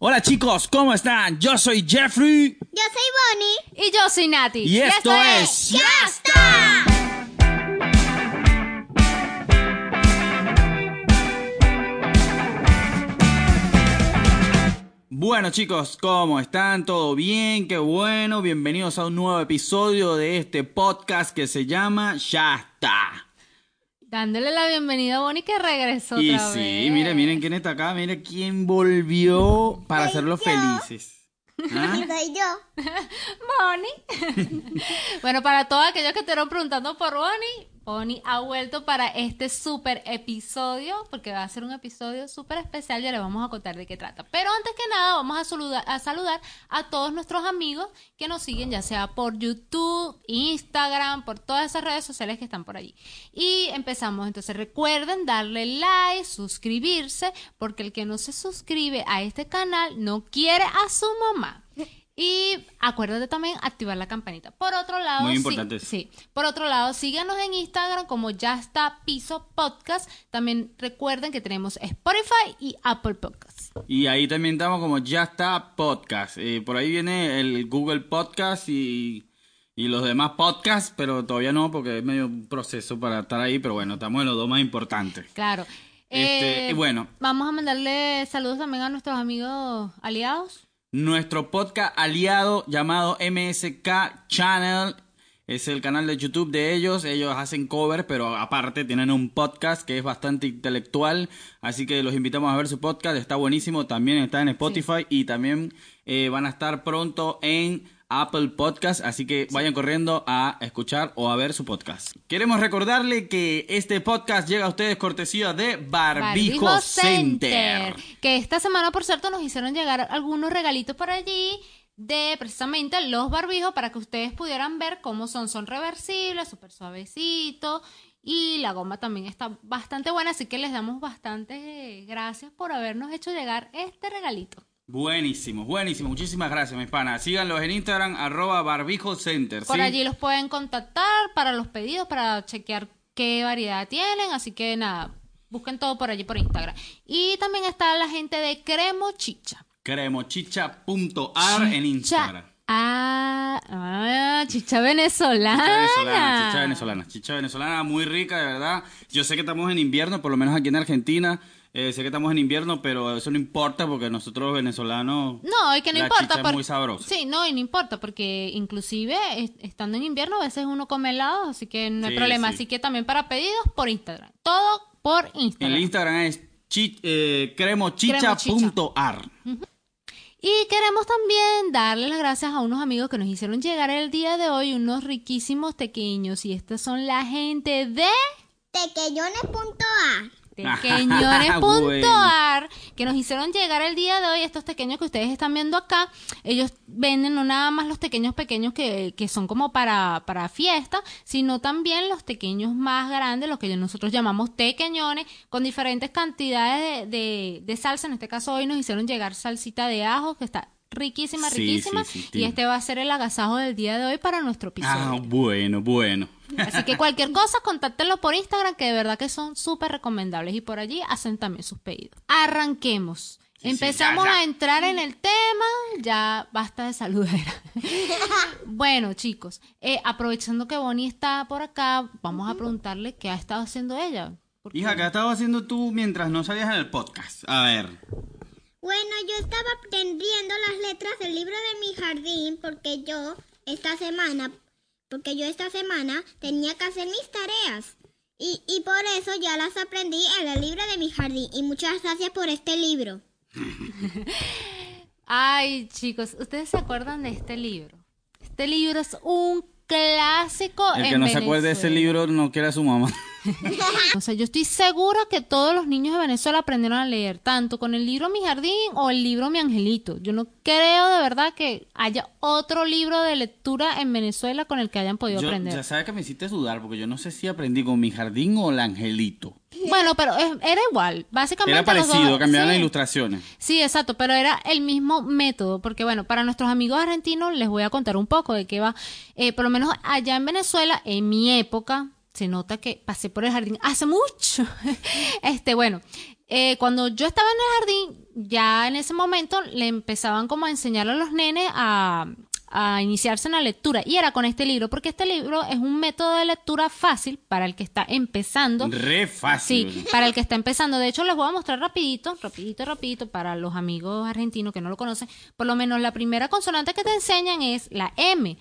Hola chicos, ¿cómo están? Yo soy Jeffrey. Yo soy Bonnie. Y yo soy Nati. Y esto es... ¡Ya está! Bueno chicos, ¿cómo están? ¿Todo bien? Qué bueno. Bienvenidos a un nuevo episodio de este podcast que se llama Ya está. Dándole la bienvenida a Bonnie que regresó Y otra sí, vez. miren, miren quién está acá, miren quién volvió para Soy hacerlos yo. felices. ¿Ah? Soy yo. Bonnie. bueno, para todos aquellos que estuvieron preguntando por Bonnie, Bonnie ha vuelto para este super episodio, porque va a ser un episodio súper especial, ya le vamos a contar de qué trata. Pero antes que nada, vamos a saludar a todos nuestros amigos que nos siguen, ya sea por YouTube, Instagram, por todas esas redes sociales que están por allí. Y empezamos, entonces recuerden darle like, suscribirse, porque el que no se suscribe a este canal no quiere a su mamá. Y acuérdate también activar la campanita. Por otro lado, Muy importante sí, por otro lado, síganos en Instagram como ya está piso podcast. También recuerden que tenemos Spotify y Apple Podcasts. Y ahí también estamos como Ya está podcast. Eh, por ahí viene el Google Podcast y, y los demás podcasts, pero todavía no porque es medio un proceso para estar ahí, pero bueno, estamos en los dos más importantes. Claro. Este, Eh, bueno. Vamos a mandarle saludos también a nuestros amigos aliados. Nuestro podcast aliado llamado MSK Channel es el canal de YouTube de ellos. Ellos hacen cover, pero aparte tienen un podcast que es bastante intelectual. Así que los invitamos a ver su podcast. Está buenísimo. También está en Spotify y también eh, van a estar pronto en Apple Podcast. Así que vayan corriendo a escuchar o a ver su podcast. Queremos recordarle que este podcast llega a ustedes cortesía de Barbijo, Center. Que esta semana, por cierto, nos hicieron llegar algunos regalitos por allí de precisamente los barbijos para que ustedes pudieran ver cómo son. Son reversibles, súper suavecitos. Y la goma también está bastante buena, así que les damos bastante gracias por habernos hecho llegar este regalito. Buenísimo, buenísimo. Muchísimas gracias, mis panas. Síganlos en Instagram, arroba barbijo center. Por ¿sí? allí los pueden contactar para los pedidos, para chequear qué variedad tienen. Así que nada, busquen todo por allí por Instagram. Y también está la gente de Cremo Chicha. Cremochicha.ar en Instagram. Ah, ah, chicha venezolana. Chicha venezolana, chicha venezolana, chicha venezolana muy rica, de verdad. Yo sé que estamos en invierno, por lo menos aquí en Argentina. Eh, sé que estamos en invierno, pero eso no importa porque nosotros venezolanos. No, y que no la importa. chicha es muy sabrosa. Sí, no, y no importa, porque inclusive es- estando en invierno a veces uno come helado, así que no hay Sí, problema. sí. Así que también para pedidos por Instagram. Todo por Instagram. El Instagram es chi- eh, cremochicha.ar. Y queremos también darle las gracias a unos amigos que nos hicieron llegar el día de hoy unos riquísimos tequeños. Y estos son la gente de Tequeñones.a. tequeñones.ar que nos hicieron llegar el día de hoy estos tequeños que ustedes están viendo acá. Ellos venden no nada más los tequeños pequeños que, que son como para, para fiesta, sino también los tequeños más grandes, los que nosotros llamamos tequeñones, con diferentes cantidades de, de, de salsa. En este caso hoy nos hicieron llegar salsita de ajo, que está riquísima, Sí, riquísima. sí, sí, y este va a ser el agasajo del día de hoy para nuestro episodio. Ah, bueno, bueno. Así que cualquier cosa, contáctenlo por Instagram, que de verdad que son súper recomendables. Y por allí hacen también sus pedidos. Arranquemos. sí, Empezamos ya, ya. a entrar en el tema. Ya basta de saludera. bueno, chicos, eh, aprovechando que Bonnie está por acá, vamos a preguntarle qué ha estado haciendo ella. Hija, ¿qué has estado haciendo tú mientras no salías en el podcast? A ver. Bueno, yo estaba aprendiendo las letras del libro de mi jardín porque yo esta semana, porque yo esta semana tenía que hacer mis tareas. Y, y por eso ya las aprendí en el libro de mi jardín. Y muchas gracias por este libro. Ay, chicos, ¿ustedes se acuerdan de este libro? Este libro es un clásico El en que no se acuerde de ese libro no quiere a su mamá. O sea, yo estoy segura que todos los niños de Venezuela aprendieron a leer, tanto con el libro Mi Jardín o el libro Mi Angelito. Yo no creo de verdad que haya otro libro de lectura en Venezuela con el que hayan podido Yo, aprender. ya sabes que me hiciste dudar porque yo no sé si aprendí con mi jardín o el angelito. Bueno, pero era igual, básicamente. Era los dos- parecido, cambiaban sí. las ilustraciones. Sí, exacto, pero era el mismo método, porque bueno, para nuestros amigos argentinos les voy a contar un poco de qué va. Eh, por lo menos allá en Venezuela, en mi época, se nota que pasé por el jardín hace mucho. este, bueno, eh, cuando yo estaba en el jardín, ya en ese momento le empezaban como a enseñar a los nenes a, a iniciarse en la lectura. Y era con este libro, porque este libro es un método de lectura fácil para el que está empezando. Re fácil. Sí, para el que está empezando. De hecho, les voy a mostrar rapidito, rapidito, rapidito, para los amigos argentinos que no lo conocen. Por lo menos la primera consonante que te enseñan es la M.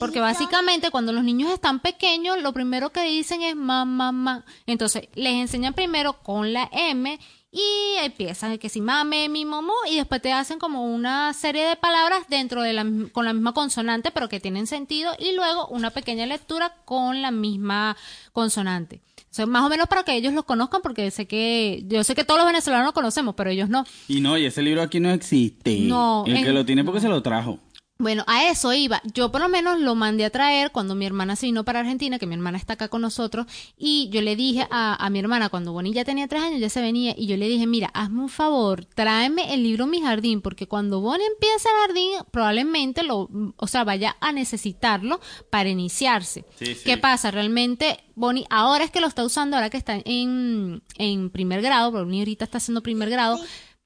Porque básicamente cuando los niños están pequeños, lo primero que dicen es mamá, mamá. Entonces, les enseñan primero con la M y empiezan que si mame, mi momo y después te hacen como una serie de palabras dentro de la con la misma consonante pero que tienen sentido y luego una pequeña lectura con la misma consonante. O sea, más o menos para que ellos lo conozcan porque sé que yo sé que todos los venezolanos lo conocemos, pero ellos no. Y no, y ese libro aquí no existe. No, El que lo tiene porque se lo trajo. Bueno, a eso iba. Yo por lo menos lo mandé a traer cuando mi hermana se vino para Argentina, que mi hermana está acá con nosotros, y yo le dije a, a mi hermana, cuando Bonnie ya tenía tres años, ya se venía, y yo le dije, mira, hazme un favor, tráeme el libro Mi Jardín, porque cuando Bonnie empiece el jardín, probablemente lo, o sea, vaya a necesitarlo para iniciarse. Sí, sí. ¿Qué pasa? Realmente, Bonnie, ahora es que lo está usando, ahora que está en, en primer grado, porque Bonnie ahorita está haciendo primer grado,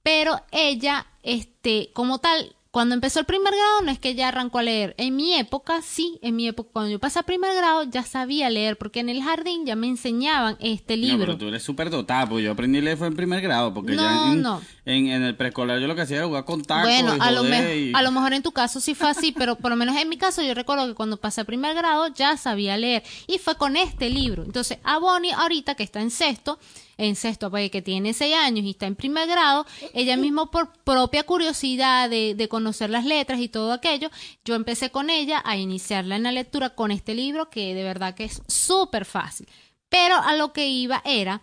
pero ella, este, como tal, cuando empezó el primer grado no es que ella arrancó a leer. En mi época, sí, en mi época, cuando yo pasé a primer grado ya sabía leer, porque en el jardín ya me enseñaban este No, libro. pero tú eres súper dotada, pues yo aprendí a leer fue en primer grado, porque No, ya en, no. En, en el preescolar yo lo que hacía era jugar con tacos Bueno, y a lo, joder me- y- a lo mejor en tu caso sí fue así, pero por lo menos en mi caso yo recuerdo que cuando pasé a primer grado ya sabía leer y fue con este libro. Entonces, a Bonnie ahorita que está en sexto, en sexto, pues, que tiene seis años y está en primer grado, ella mismo por propia curiosidad de, de conocer las letras y todo aquello, yo empecé con ella a iniciarla en la lectura con este libro que de verdad que es súper fácil. Pero a lo que iba era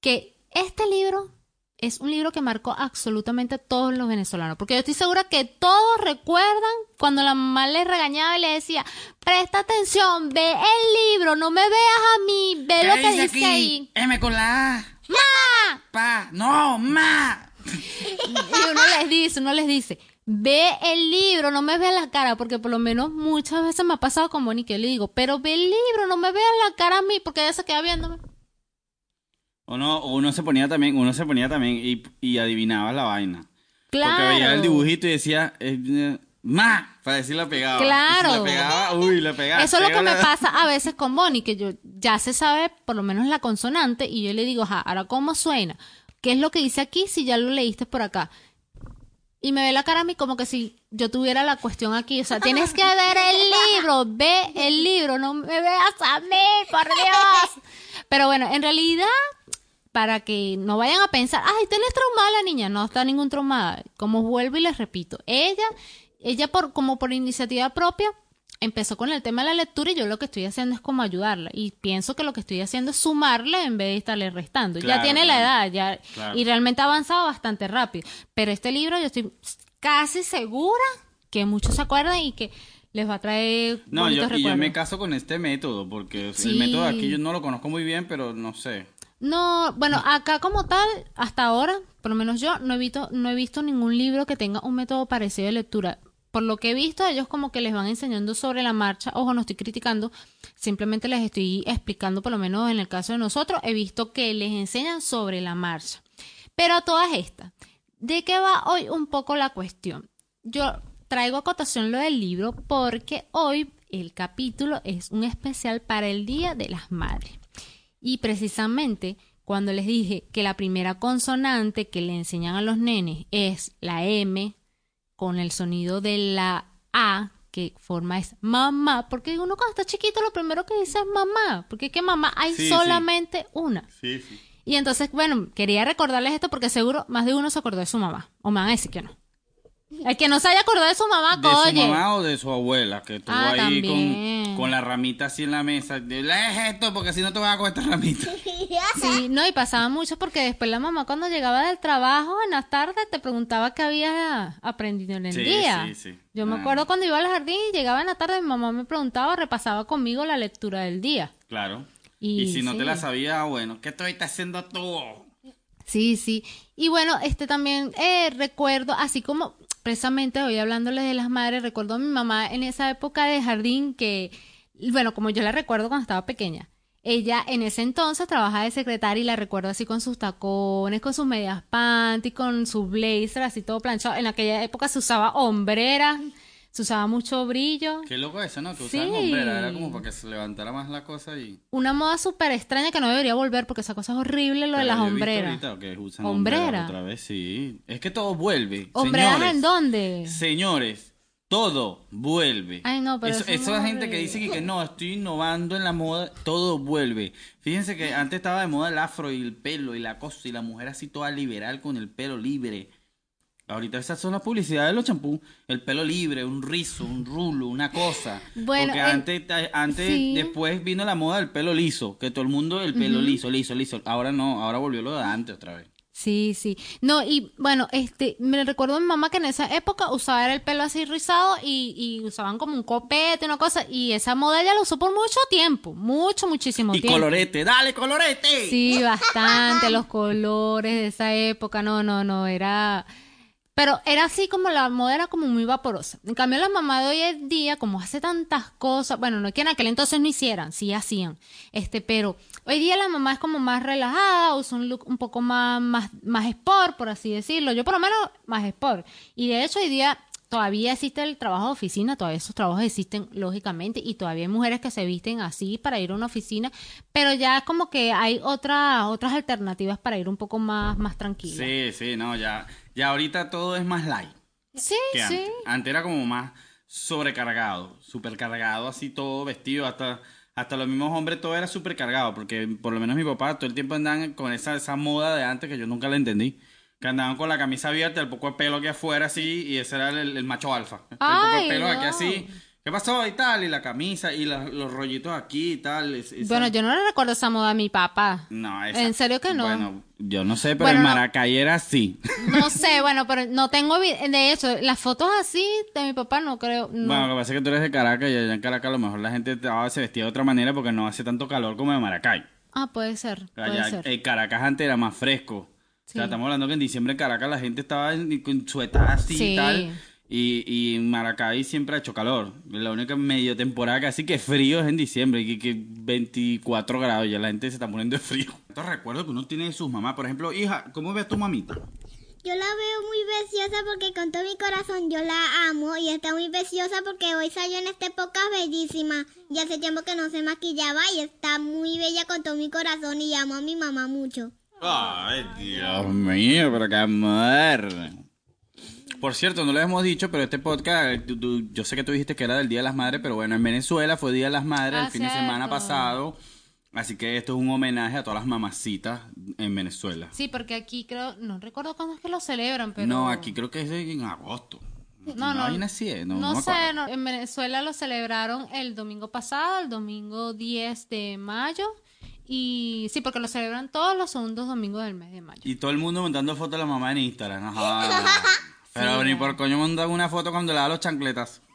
que este libro es un libro que marcó absolutamente a todos los venezolanos, porque yo estoy segura que todos recuerdan cuando la mamá le regañaba y le decía, presta atención, ve el libro, no me veas a mí, ve ¿Qué lo que dice aquí? ahí. M con la A. ¡Ma! Pa. No, ma. Y uno les dice, uno les dice, ve el libro, no me veas la cara, porque por lo menos muchas veces me ha pasado con Bonnie que le digo, pero ve el libro, no me veas la cara a mí, porque ella se queda viéndome. O no, o uno se ponía también, uno se ponía también y, y adivinaba la vaina. Porque veía Claro. el dibujito y decía, eh, eh, ma, para decir la pegaba. Claro. Si la pegaba, uy, la pegaba. Eso es lo que me pasa a veces con Bonnie, que yo ya se sabe por lo menos la consonante y yo le digo, ajá, ahora cómo suena, qué es lo que dice aquí si ya lo leíste por acá. Y me ve la cara a mí como que si yo tuviera la cuestión aquí, o sea, tienes que ver el libro, ve el libro, no me veas a mí, por Dios. Pero bueno, en realidad, para que no vayan a pensar, ay, tienes traumada la niña, no está ningún traumada. Como vuelvo y les repito, ella, ella por, como por iniciativa propia, empezó con el tema de la lectura y yo lo que estoy haciendo es como ayudarla. Y pienso que lo que estoy haciendo es sumarle en vez de estarle restando. ya Claro, tiene la edad, ya, Claro. y realmente ha avanzado bastante rápido. Pero este libro yo estoy casi segura que muchos se acuerdan y que les va a traer No, yo, y yo me caso con este método, porque Sí. el método aquí yo no lo conozco muy bien, pero no sé. No, bueno, acá como tal, hasta ahora, por lo menos yo, no he visto, no he visto ningún libro que tenga un método parecido de lectura. Por lo que he visto, ellos como que les van enseñando sobre la marcha. Ojo, no estoy criticando, simplemente les estoy explicando, por lo menos en el caso de nosotros, he visto que les enseñan sobre la marcha. Pero a todas estas, ¿de qué va hoy un poco la cuestión? Yo traigo a cotación lo del libro porque hoy el capítulo es un especial para el Día de las Madres. Y precisamente cuando les dije que la primera consonante que le enseñan a los nenes es la M con el sonido de la A que forma es mamá, porque uno cuando está chiquito lo primero que dice es mamá, porque es que mamá hay Sí, sí. solamente una. Sí. Y entonces, bueno, quería recordarles esto porque seguro más de uno se acordó de su mamá. O me van a decir que no. El que no se haya acordado de su mamá, De su oye. mamá o de su abuela, que estuvo Ah, ahí con, con la ramita así en la mesa. Dile esto, porque si no te vas a comer esta ramita. Sí, no, y pasaba mucho porque después la mamá cuando llegaba del trabajo en las tardes te preguntaba qué había aprendido en el Sí, día. sí, sí. Yo me Ah. acuerdo cuando iba al jardín y llegaba en la tarde, mi mamá me preguntaba, repasaba conmigo la lectura del día. Claro. Y, Y, si no sí. te la sabía, bueno, ¿qué estoy haciendo tú? Sí, sí. Y bueno, este también eh, recuerdo, así como precisamente hoy hablándoles de las madres, recuerdo a mi mamá en esa época de jardín que, bueno, como yo la recuerdo cuando estaba pequeña, ella en ese entonces trabajaba de secretaria y la recuerdo así con sus tacones, con sus medias panty, con su blazer así todo planchado. En aquella época se usaba hombrera, se usaba mucho brillo. Qué loco eso, ¿no? Que Sí. usaban hombrera, era como para que se levantara más la cosa y... Una moda súper extraña que no debería volver porque esa cosa es horrible, lo de las hombreras. ahorita que usan ¿Hombrera? hombreras otra vez, sí. Es que todo vuelve. ¿Hombreras Señores, en dónde? Señores, todo vuelve. Ay, no, pero eso, eso es esa muy gente que dice que, que no, estoy innovando en la moda, todo vuelve. Fíjense que antes estaba de moda el afro y el pelo y la cosa y la mujer así toda liberal con el pelo libre. Ahorita esas son las publicidades de los champús. El pelo libre, un rizo, un rulo, una cosa. Bueno, Porque antes, antes sí. después vino la moda del pelo liso. Que todo el mundo el pelo liso, liso, liso. Ahora no, ahora volvió lo de antes otra vez. Sí, sí. No, y bueno, este, me recuerdo a mi mamá que en esa época usaba el pelo así rizado y, y usaban como un copete, una cosa, y esa moda ella la usó por mucho tiempo, mucho, muchísimo Y tiempo. colorete, dale colorete. Sí, bastante, los colores de esa época, no, no, no, era... Pero era así como la moda era como muy vaporosa. En cambio, la mamá de hoy en día, como hace tantas cosas, bueno, no es que en aquel entonces no hicieran, sí hacían, este, pero hoy día la mamá es como más relajada, usa un look un poco más, más, más sport, por así decirlo. Yo por lo menos más sport. Y de hecho hoy día todavía existe el trabajo de oficina, todavía esos trabajos existen lógicamente y todavía hay mujeres que se visten así para ir a una oficina, pero ya como que hay otras otras alternativas para ir un poco más más tranquila. Sí, sí, no, ya, ya ahorita todo es más light Sí, que sí. antes. Antes era como más sobrecargado, supercargado, así todo vestido, hasta, hasta los mismos hombres todo era supercargado, porque por lo menos mi papá todo el tiempo andaban con esa, esa moda de antes que yo nunca la entendí. Que andaban con la camisa abierta, el poco de pelo aquí afuera así, y ese era el, el macho alfa. El poco Ay, de pelo aquí no. así. ¿Qué pasó? Y tal, y la camisa, y la- los rollitos aquí y tal. Bueno, yo no le recuerdo esa moda a mi papá. No, esa- ¿En serio que no? Bueno, yo no sé, pero Bueno, en no. Maracay era así. No sé, bueno, pero no tengo de hecho las fotos así de mi papá no creo. No. Bueno, lo que pasa es que tú eres de Caracas y allá en Caracas a lo mejor la gente se vestía de otra manera porque no hace tanto calor como en Maracay. Ah, puede ser, puede Allá, ser. en Caracas antes era más fresco. O sea, Sí. estamos hablando que en diciembre en Caracas la gente estaba en, con suetas así Sí. y tal. Y, y en Maracay siempre ha hecho calor. La única medio temporada que así que frío es en diciembre, y que, que 24 grados, ya la gente se está poniendo de frío. Estos recuerdos que uno tiene de sus mamás, por ejemplo, hija, ¿cómo ves a tu mamita? Yo la veo muy preciosa porque con todo mi corazón yo la amo y está muy preciosa porque hoy salió en esta época bellísima. Y hace tiempo que no se maquillaba y está muy bella con todo mi corazón y amo a mi mamá mucho. Ay, Dios mío, pero qué amor. Por cierto, no lo hemos dicho, pero este podcast, tú- tú- yo sé que tú dijiste que era del Día de las Madres, pero bueno, en Venezuela fue Día de las Madres Ah, el fin de semana cierto. pasado. Así que esto es un homenaje a todas las mamacitas en Venezuela. Sí, porque aquí creo, no recuerdo cuándo es que lo celebran, pero No, aquí creo que es en agosto. No, no. vaina así es, no, No, sé, no, en Venezuela lo celebraron el domingo pasado, el domingo 10 de mayo. Y sí, porque lo celebran todos los segundos domingos del mes de mayo. Y todo el mundo montando fotos de la mamá en Instagram. Ajá. Pero Sí, ni por coño montan una foto cuando le da los chancletas.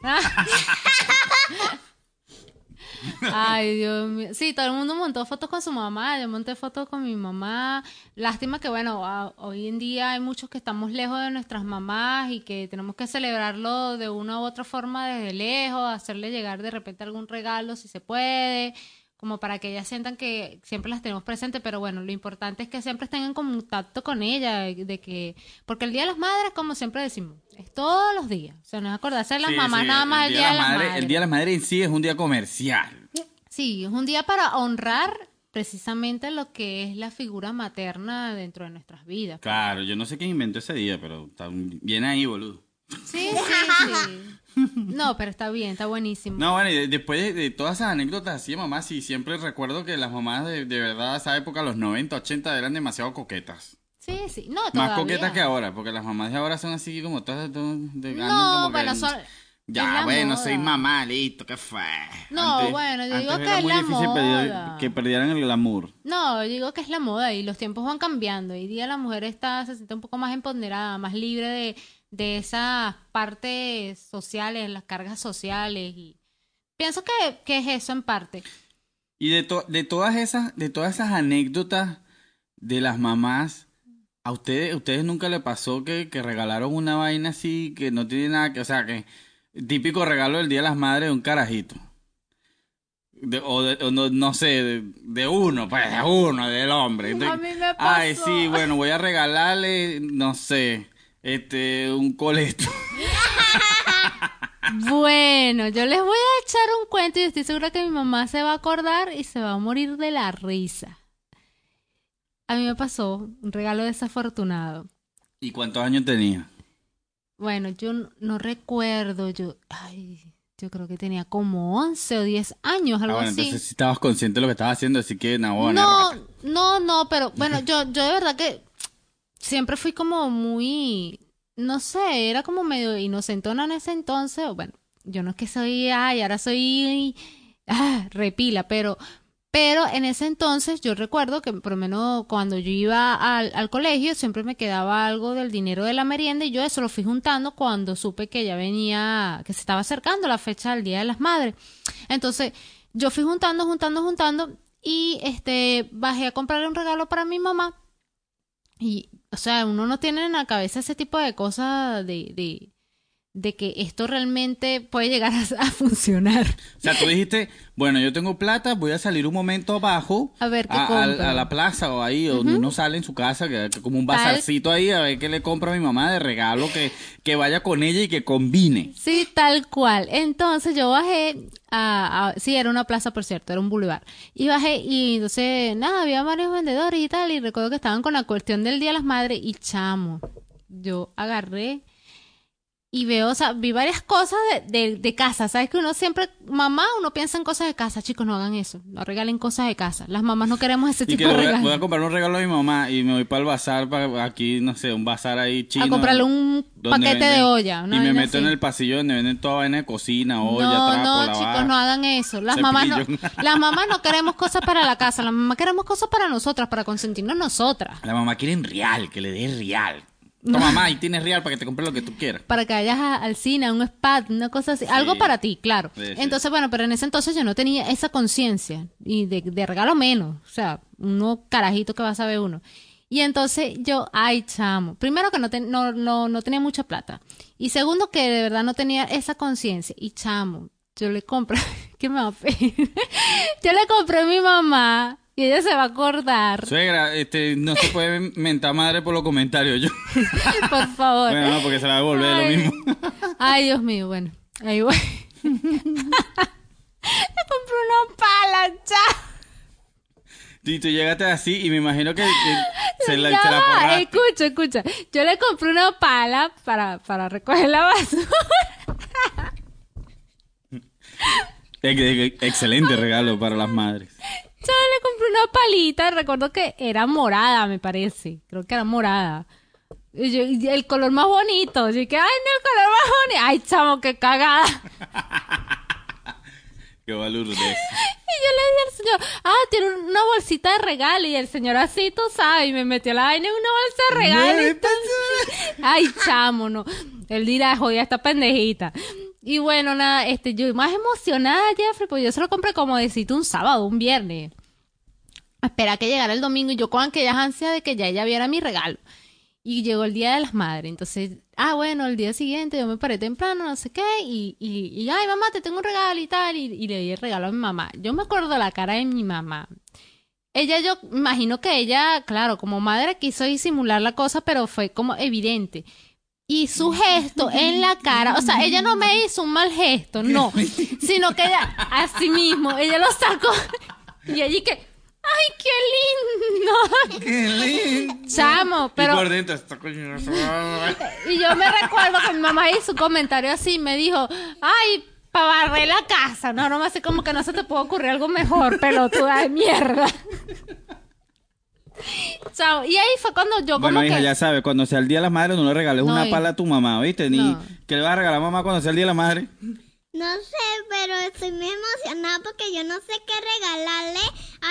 Ay, Dios mío. Sí, todo el mundo montó fotos con su mamá, yo monté fotos con mi mamá. Lástima que, bueno, a- hoy en día hay muchos que estamos lejos de nuestras mamás y que tenemos que celebrarlo de una u otra forma desde lejos, hacerle llegar de repente algún regalo si se puede, como para que ellas sientan que siempre las tenemos presentes, pero bueno, lo importante es que siempre estén en contacto con ella, de que, porque el Día de las Madres, como siempre decimos, es todos los días. O sea, no es acordarse de las Sí, mamás sí, nada más el Día de las Madres. El Día de las Madres en sí es un día comercial. Sí, es un día para honrar precisamente lo que es la figura materna dentro de nuestras vidas. Claro, yo no sé quién inventó ese día, pero está bien ahí, boludo. Sí, sí, sí. No, pero está bien, está buenísimo. No, bueno, y de- después de, de todas esas anécdotas así de mamás, sí, siempre recuerdo que las mamás de, de verdad, esa época, los 90, 80, eran demasiado coquetas. Sí, sí, no, Más coquetas que ahora, porque las mamás de ahora son así como todas de, de- andan No, como que- bueno, son... es Ya, la bueno, moda. soy mamá, listo, ¿qué fue? No, bueno, yo digo que es muy la moda. que perdieran el glamour. No, yo digo que es la moda y los tiempos van cambiando. Hoy día la mujer está, se siente un poco más empoderada, más libre de, de esas partes sociales, las cargas sociales y pienso que, que es eso en parte. Y de, to- de todas esas, de todas esas anécdotas de las mamás, ¿a ustedes, a ustedes nunca le pasó que, que regalaron una vaina así que no tiene nada que, o sea, que típico regalo del Día de las Madres de un carajito? De- o, de- o no, no sé, de, de uno, pues de uno, del hombre. A mí me Ay, pasó. sí, bueno, voy a regalarle, no sé, este, un coleto. Bueno, yo les voy a echar un cuento y estoy segura que mi mamá se va a acordar y se va a morir de la risa. A mí me pasó un regalo desafortunado. ¿Y cuántos años tenía? Bueno, yo no, no recuerdo, yo, ay, yo creo que tenía como 11 o 10 años, Ah, algo bueno, así. entonces sí estabas consciente de lo que estabas haciendo, así que, no, No, no, no, pero bueno, yo, yo de verdad que siempre fui como muy, no sé, era como medio inocentona en ese entonces. Bueno, yo no es que soy, ay, ahora soy ah, repila, pero, pero en ese entonces yo recuerdo que por lo menos cuando yo iba al, al colegio siempre me quedaba algo del dinero de la merienda y yo eso lo fui juntando cuando supe que ya venía, que se estaba acercando la fecha del Día de las Madres. Entonces, yo fui juntando, juntando, juntando y este bajé a comprarle un regalo para mi mamá. Y, o sea, uno no tiene en la cabeza ese tipo de cosas de, de, de que esto realmente puede llegar a, a funcionar. O sea, tú dijiste, bueno, yo tengo plata, voy a salir un momento abajo A ver qué a, compro. a la plaza o ahí, donde uno sale en su casa, que, que como un bazarcito ahí, a ver qué le compro a mi mamá de regalo, que, que vaya con ella y que combine. Sí, tal cual. Entonces yo bajé a, sí, era una plaza, por cierto, era un boulevard. Y bajé y entonces, nada, había varios vendedores y tal, y recuerdo que estaban con la cuestión del Día de las Madres y chamo, yo agarré y veo, o sea, vi varias cosas de, de, de casa, ¿sabes? Que uno siempre, mamá, uno piensa en cosas de casa, chicos, no hagan eso, no regalen cosas de casa. Las mamás no queremos ese Y que tipo de regalos. voy a comprar un regalo a mi mamá y me voy para el bazar, para aquí, no sé, un bazar ahí chino. a comprarle un paquete de olla. Y me meto así. en el pasillo donde venden toda vaina de cocina, olla, no, trapo, no, chicos, no hagan eso. Las mamás no, las mamás no queremos cosas para la casa, las mamás queremos cosas para nosotras, para consentirnos nosotras. La mamá quiere en real, que le dé real. Toma, mamá, y tienes real para que te compre lo que tú quieras. Para que vayas a- al cine, a un spa, una cosa así. Algo para ti, claro. Sí, sí. Entonces, bueno, pero en ese entonces yo no tenía esa conciencia. Y de, de regalo menos. O sea, uno carajito que va a saber uno. Y entonces yo, ay, chamo. Primero que no, ten- no, no, no tenía mucha plata. Y segundo que de verdad no tenía esa conciencia. Y chamo, yo le compré, ¿qué me va a pedir? yo le compré a mi mamá ella se va a acordar. Suegra, este, no se puede mentar madre por los comentarios. Yo. Por favor. Bueno, no, porque se la va a devolver Ay. lo mismo. Ay, Dios mío, bueno, ahí voy. Le compré una pala, chao. Y tú llegaste así y me imagino que, que se la, se la escucha, escucha. Yo le compré una pala para, para recoger la basura. Ex- ex- Excelente regalo para las madres. Yo le compré una palita, recuerdo que era morada, me parece. Creo que era morada. Y yo- y el color más bonito. Así que, ay, no, el color más bonito. Ay, chamo, qué cagada. Qué balurdez. Y yo le dije al señor, ah, tiene una bolsita de regalo. Y el señor así, tú sabes, y me metió la vaina en una bolsa de regalo. Ay, chamo, no. Él dirá, jodida esta pendejita. Y bueno, nada, este, yo más emocionada, Jeffrey, pues yo se lo compré como decirte un sábado, un viernes. Espera que llegara el domingo y yo con aquellas ansias de que ya ella viera mi regalo. Y llegó el Día de las Madres. Entonces, ah, bueno, el día siguiente yo me paré temprano, no sé qué, y, y, ay, mamá, te tengo un regalo y tal, y, y le di el regalo a mi mamá. Yo me acuerdo la cara de mi mamá. Ella, yo imagino que ella, claro, como madre quiso disimular la cosa, pero fue como evidente. Y su gesto en la cara, o sea, ella no me hizo un mal gesto, no, sino que ella, así mismo, ella lo sacó y allí que, ¡ay, qué lindo! Qué lindo. Chamo, Y pero... por dentro está coño. Y yo me recuerdo que mi mamá hizo un comentario así, me dijo, ay, para barrer la casa, no, no hace como que no se te puede ocurrir algo mejor, pelotuda de mierda. Chao. Y ahí fue cuando yo como Bueno, hija, que... ya sabes, cuando sea el Día de las Madres, no le regales No, una hija. pala a tu mamá, ¿viste? Ni No. que le vas a regalar a mamá cuando sea el Día de la Madre. No sé, pero estoy muy emocionada porque yo no sé qué regalarle.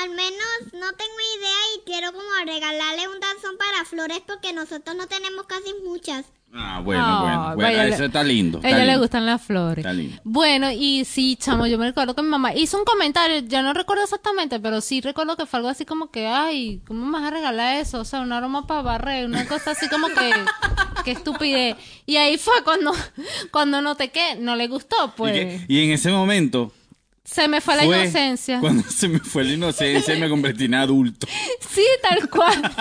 Al menos no tengo idea y quiero como regalarle un danzón para flores porque nosotros no tenemos casi muchas. Ah, bueno, Ah, bueno, bueno, vaya, eso está lindo. A ella le gustan las flores. Está lindo. Bueno, y sí, chamo, yo me recuerdo que mi mamá hizo un comentario, ya no recuerdo exactamente, pero sí recuerdo que fue algo así como que, ay, ¿cómo me vas a regalar eso? O sea, un aroma para barrer, una cosa así como que, qué estupidez. Y ahí fue cuando, cuando noté que no le gustó, ¿Y, pues. Y en ese momento Se me fue la inocencia. Cuando se me fue la inocencia y me convertí en adulto. Sí, tal cual.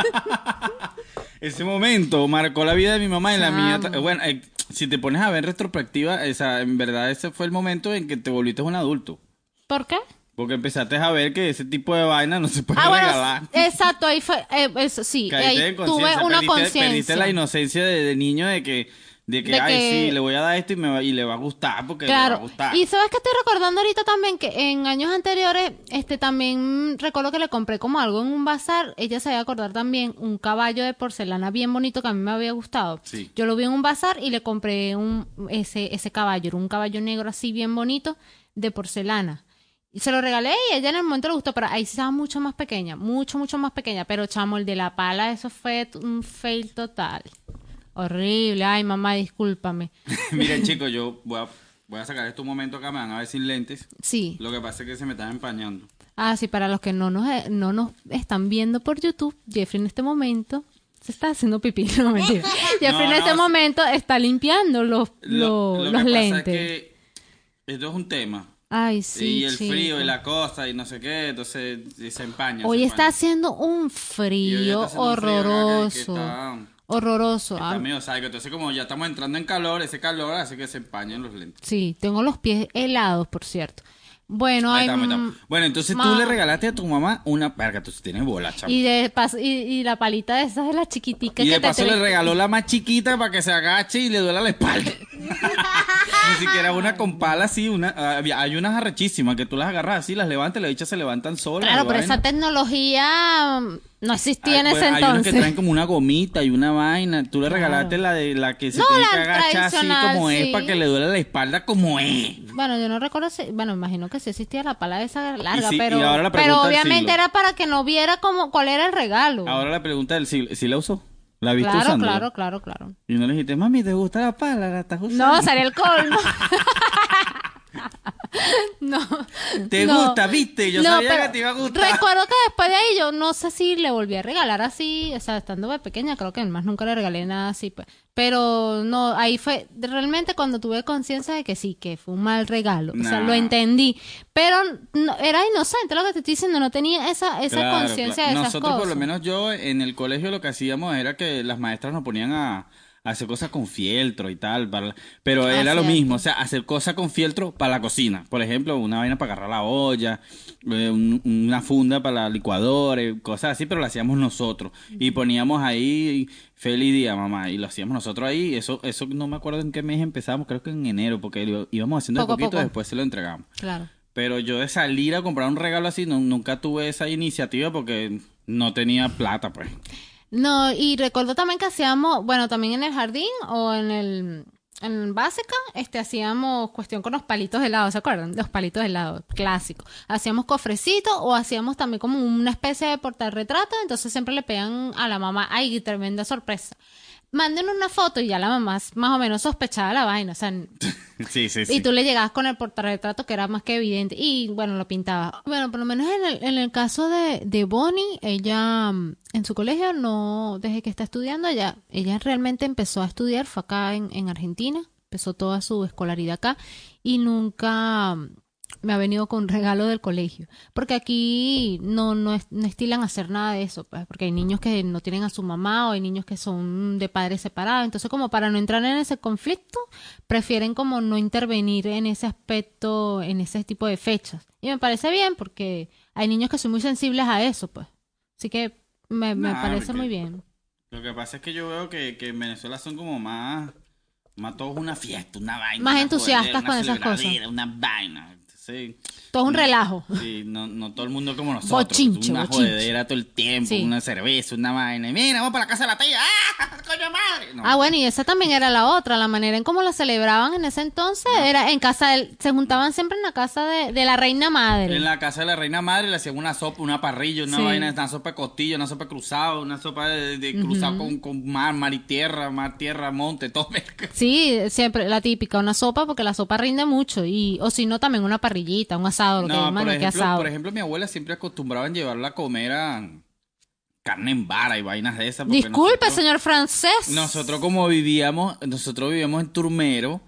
Ese momento marcó la vida de mi mamá y la mía. Bueno, eh, si te pones a ver retrospectiva, esa, en verdad ese fue el momento en que te volviste un adulto. ¿Por qué? Porque empezaste a ver que ese tipo de vaina no se puede Ah, regalar. bueno, exacto, ahí fue, eh, eso, sí, ahí tuve conciencia, una perdiste- Perdiste conciencia. la inocencia de, de niño de que, de que, De ay, que- sí, le voy a dar esto y, me va- y le va a gustar porque le va a Claro, gustar. y sabes que estoy recordando ahorita también que en años anteriores, este también recuerdo que le compré como algo en un bazar, ella se iba a acordar también un caballo de porcelana bien bonito que a mí me había gustado. Sí. Yo lo vi en un bazar y le compré un ese ese caballo, era un caballo negro así bien bonito de porcelana. Y se lo regalé y ella en el momento le gustó, pero ahí sí estaba mucho más pequeña, mucho, mucho más pequeña. Pero chamo, el de la pala, eso fue un fail total. Horrible. Ay, mamá, discúlpame. Miren, chicos, yo voy a, voy a sacar esto un momento acá, me van a ver sin lentes. Sí. Lo que pasa es que se me están empañando. Ah, sí, para los que no nos, eh, no nos están viendo por YouTube, Jeffrey en este momento se está haciendo pipí. No, mentira. Jeffrey en No, este no, momento está limpiando los, Lo- lo- lo los que lentes. Pasa es que esto es un tema. Ay, sí. y el chico. frío y la cosa y no sé qué, entonces se empaña. Hoy se está haciendo un frío está haciendo un frío acá que- que horroroso. está- Horroroso. Está Ah, medio sádico. Entonces, como ya estamos entrando en calor, ese calor hace que se empañen los lentes. Sí, tengo los pies helados, por cierto. Bueno, Ahí estamos, ahí estamos. mm, Bueno, entonces tú le regalaste a tu mamá una. Verga, tú tienes bola, chamo. Y, de pas- y, y la palita de esas de las chiquiticas Y que de paso le regaló la más chiquita para que se agache y le duela la espalda. Siquiera una con pala así, una, había- hay unas arrechísimas que tú las agarras así, las levantas y las dichas se levantan solas. Claro, pero vaina. esa tecnología mm, no existía Hay- en ese bueno, Hay entonces. que traen como una gomita y una vaina. Tú le regalaste la de la que se No, tiene que agachar así como es sí. para que le duele la espalda como es. Bueno, yo no recuerdo si, bueno, imagino que sí existía la pala esa larga, sí, pero, pero obviamente era para que no viera como cuál era el regalo. Ahora la pregunta del siglo, ¿sí la usó? ¿La viste claro, usándola? claro, claro, claro. Y no le dijiste, mami, ¿te gusta la pala? ¿La estás usando? No, sería el colmo. no. ¿Te no. gusta? ¿Viste? Yo No, sabía que te iba a gustar. Recuerdo que después de ahí yo no sé si le volví a regalar así, o sea, estando de pequeña, creo que más nunca le regalé nada así, pues. Pero no, ahí fue realmente cuando tuve conciencia de que sí, que fue un mal regalo. O sea, lo entendí. Pero no, era inocente lo que te estoy diciendo, no tenía esa, esa Claro, conciencia claro. de esas Nosotros, cosas. por lo menos yo, en el colegio lo que hacíamos era que las maestras nos ponían a hacer cosas con fieltro y tal, para, pero Ah, era lo mismo, o sea, hacer cosas con fieltro para la cocina. Por ejemplo, una vaina para agarrar la olla, eh, un- una funda para la licuadora, cosas así, pero lo hacíamos nosotros. Y poníamos ahí, feliz día, mamá, y lo hacíamos nosotros ahí. Eso, eso no me acuerdo en qué mes empezamos, creo que en enero, porque lo íbamos haciendo Poco poquito, poco. después se lo entregamos. Claro. Pero yo de salir a comprar un regalo así, no- nunca tuve esa iniciativa porque no tenía plata, pues. No, y recuerdo también que hacíamos, bueno, también en el jardín o en el en básica, este hacíamos cuestión con los palitos de helado, ¿se acuerdan? Los palitos de helado, clásico. Hacíamos cofrecitos o hacíamos también como una especie de portarretrato, entonces siempre le pegan a la mamá, ay, tremenda sorpresa. Manden una foto y ya la mamá más o menos sospechaba la vaina, o sea, Sí, sí, sí. y tú le llegabas con el portarretrato que era más que evidente y bueno, lo pintaba. Bueno, por lo menos en el, en el caso de, de Bonnie, ella mm, en su colegio no, desde que está estudiando, ella, ella realmente empezó a estudiar, fue acá en, en Argentina, empezó toda su escolaridad acá y nunca mm, me ha venido con un regalo del colegio. Porque aquí no, no, no estilan hacer nada de eso, pues, porque hay niños que no tienen a su mamá o hay niños que son de padres separados. Entonces, como para no entrar en ese conflicto, prefieren como no intervenir en ese aspecto, en ese tipo de fechas. Y me parece bien porque hay niños que son muy sensibles a eso, pues. Así que me, me Nah, parece muy bien. Lo que pasa es que yo veo que, que en Venezuela son como más, más todos una fiesta, una vaina. Más una entusiastas con esas cosas. Una vaina. Sí. Todo un relajo. Sí, no, no todo el mundo como nosotros. Bochinche, una bochinche. jodedera todo el tiempo, Sí. una cerveza, una vaina. Mira, vamos para la casa de la tía. ¡Ah! ¡Coño madre! No. Ah, bueno, y esa también era la otra, la manera en cómo la celebraban en ese entonces era en casa del, se juntaban siempre en la casa de, de la reina madre. En la casa de la reina madre le hacían una sopa, una parrilla, una Sí. vaina, una sopa de costilla, una sopa de cruzado, una sopa de, de cruzado con, con mar, mar y tierra, mar, tierra, monte, todo. Sí, siempre la típica, una sopa porque la sopa rinde mucho y o si no también una parrillita, un asado, lo que No, llaman por ejemplo, asado. por ejemplo, mi abuela siempre acostumbraban llevarla a comer a carne en vara y vainas de esas. Disculpe, nosotros- señor francés. Nosotros como vivíamos, nosotros vivíamos en Turmero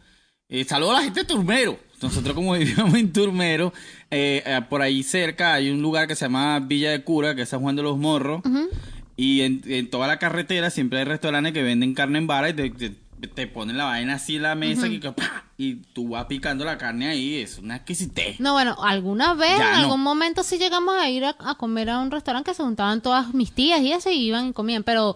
Eh, saludo a la gente de Turmero. Nosotros como vivíamos en Turmero, eh, eh, por ahí cerca hay un lugar que se llama Villa de Cura, que es San Juan de los Morros. Y en, en toda la carretera siempre hay restaurantes que venden carne en vara y te, te- te ponen la vaina así en la mesa y, que, y tú vas picando la carne ahí. Es una exquisitez. No, bueno, alguna vez, Ya en no. algún momento sí llegamos a ir a, a comer a un restaurante que se juntaban todas mis tías y y iban y comían, pero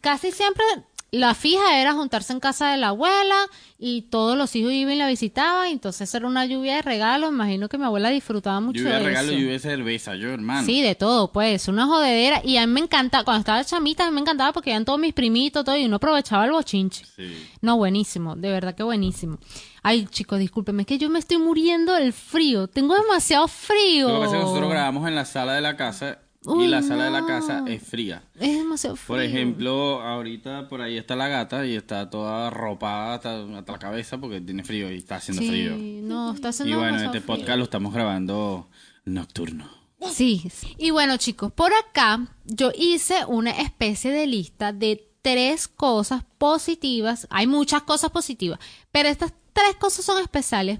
casi siempre la fija era juntarse en casa de la abuela y todos los hijos iban y la visitaban, entonces era una lluvia de regalos, imagino que mi abuela disfrutaba mucho Lluvia de de regalo, eso. lluvia de cerveza, yo hermano. Sí, de todo, pues, una jodedera. Y a mí me encanta, cuando estaba chamita, a mí me encantaba porque eran todos mis primitos, todo, y uno aprovechaba el bochinche. Sí. No, buenísimo, de verdad que buenísimo. Ay, chicos, discúlpeme, es que yo me estoy muriendo del frío. Tengo demasiado frío. Lo que pasa es que nosotros grabamos en la sala de la casa y la sala de la casa es fría. Es demasiado frío. Por ejemplo, ahorita por ahí está la gata y está toda arropada hasta, hasta la cabeza porque tiene frío y está haciendo Sí, frío. no, está Y haciendo bueno, demasiado este frío. podcast lo estamos grabando nocturno. Sí. Y bueno, chicos, por acá yo hice una especie de lista de tres cosas positivas. Hay muchas cosas positivas, pero estas tres cosas son especiales.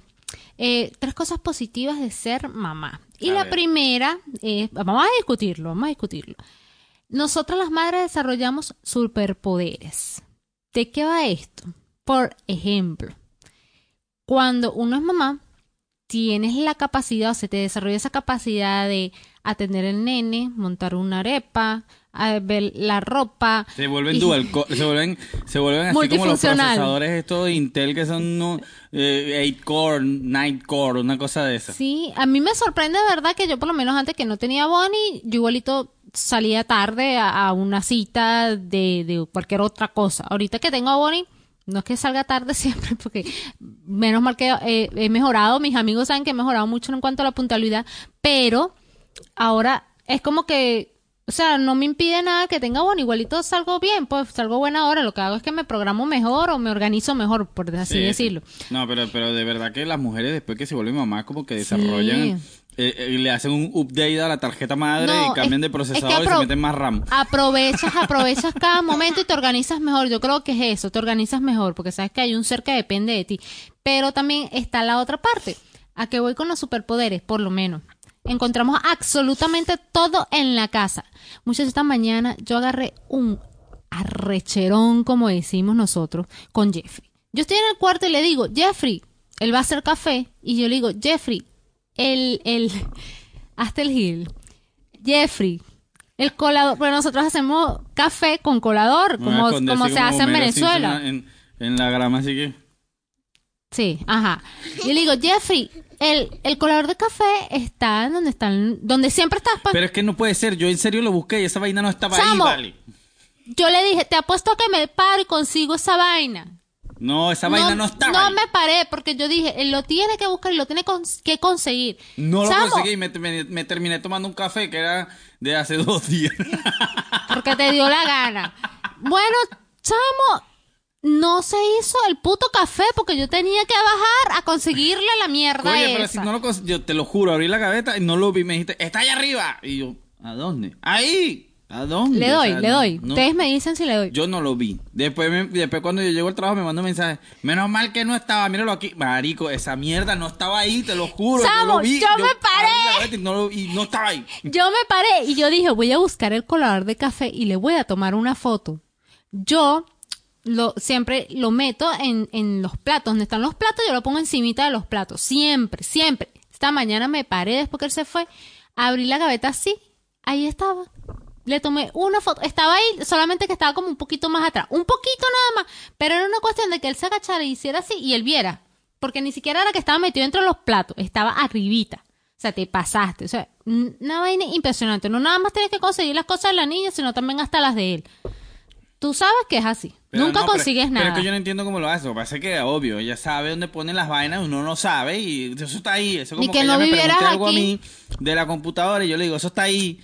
Eh, tres cosas positivas de ser mamá. Y A la ver. primera es, vamos a discutirlo, vamos a discutirlo. Nosotras las madres desarrollamos superpoderes. ¿De qué va esto? Por ejemplo, cuando uno es mamá, tienes la capacidad, o se te desarrolla esa capacidad de atender el nene, montar una arepa, ver la ropa. Se vuelven Y- dual, se vuelven, se vuelven así como los procesadores estos de Intel que son no, eh, 8 core, 9 core, una cosa de esa. Sí, a mí me sorprende de verdad que yo por lo menos antes que no tenía Bonnie, yo igualito salía tarde a, a una cita de, de cualquier otra cosa. Ahorita que tengo a Bonnie, no es que salga tarde siempre, porque menos mal que eh, he mejorado, mis amigos saben que he mejorado mucho en cuanto a la puntualidad, pero ahora es como que, o sea, no me impide nada que tenga Bonnie, igualito salgo bien, pues salgo buena hora, lo que hago es que me programo mejor o me organizo mejor, por así Sí, decirlo. No, pero, pero de verdad que las mujeres después que se vuelven mamás como que desarrollan, eh, eh, le hacen un update a la tarjeta madre No, y cambian es- de es que procesador y se meten más RAM. Aprovechas, aprovechas cada momento y te organizas mejor. Yo creo que es eso, te organizas mejor, porque sabes que hay un ser que depende de ti. Pero también está la otra parte. ¿A qué voy con los superpoderes? Por lo menos. Encontramos absolutamente todo en la casa. Muchas esta mañana yo agarré un arrecherón, como decimos nosotros, con Jeffrey. Yo estoy en el cuarto y le digo, Jeffrey, él va a hacer café. Y yo le digo, Jeffrey, el, el, hasta el hill. Jeffrey, el colador, bueno, nosotros hacemos café con colador, Me voy a como, como se hace en Venezuela. En, en la grama, así que... Sí, ajá. Yo le digo, Jeffrey, el, el colador de café está en donde están, donde siempre estás. Pero es que no puede ser, yo en serio lo busqué y esa vaina no estaba ahí, vale. Yo le dije, te apuesto a que me paro y consigo esa vaina. No, esa vaina no estaba No ahí. me paré porque yo dije, él lo tiene que buscar y lo tiene que conseguir. No lo conseguí me, me- me terminé tomando un café que era de hace dos días. Porque te dio la gana. Bueno, chamo, no se hizo el puto café porque yo tenía que bajar a conseguirle la mierda Oye, pero esa. si no lo cons- yo te lo juro, abrí la gaveta y no lo vi, me dijiste, está allá arriba. Y yo, ¿a dónde? Ahí. ¿A dónde? Le O doy, sea, le doy. no- Ustedes me dicen si le doy. Yo no lo vi. Después, me- después cuando yo llego al trabajo me mandó un mensaje. Menos mal que no estaba, míralo aquí. Marico, esa mierda no estaba ahí, te lo juro. Samo, yo lo vi. yo me paré. Y no, lo- y no estaba ahí. Yo me paré y yo dije, voy a buscar el colador de café y le voy a tomar una foto. Yo lo siempre lo meto en, en los platos, donde están los platos, yo lo pongo encimita de los platos, siempre, siempre. Esta mañana me paré después que él se fue, abrí la gaveta así, ahí estaba. Le tomé una foto, estaba ahí, solamente que estaba como un poquito más atrás, un poquito nada más, pero era una cuestión de que él se agachara y hiciera así y él viera, porque ni siquiera era que estaba metido entre los platos, estaba arribita. O sea, te pasaste. O sea, una vaina impresionante. No nada más tienes que conseguir las cosas de la niña, sino también hasta las de él. Tú sabes que es así. Pero Nunca no, pero- consigues nada. Pero es que yo no entiendo cómo lo hace. Lo que pasa es que, obvio, ella sabe dónde ponen las vainas, uno no sabe y eso está ahí. Eso Ni como que que, no ella me algo a mí de la computadora y yo le digo, eso está ahí.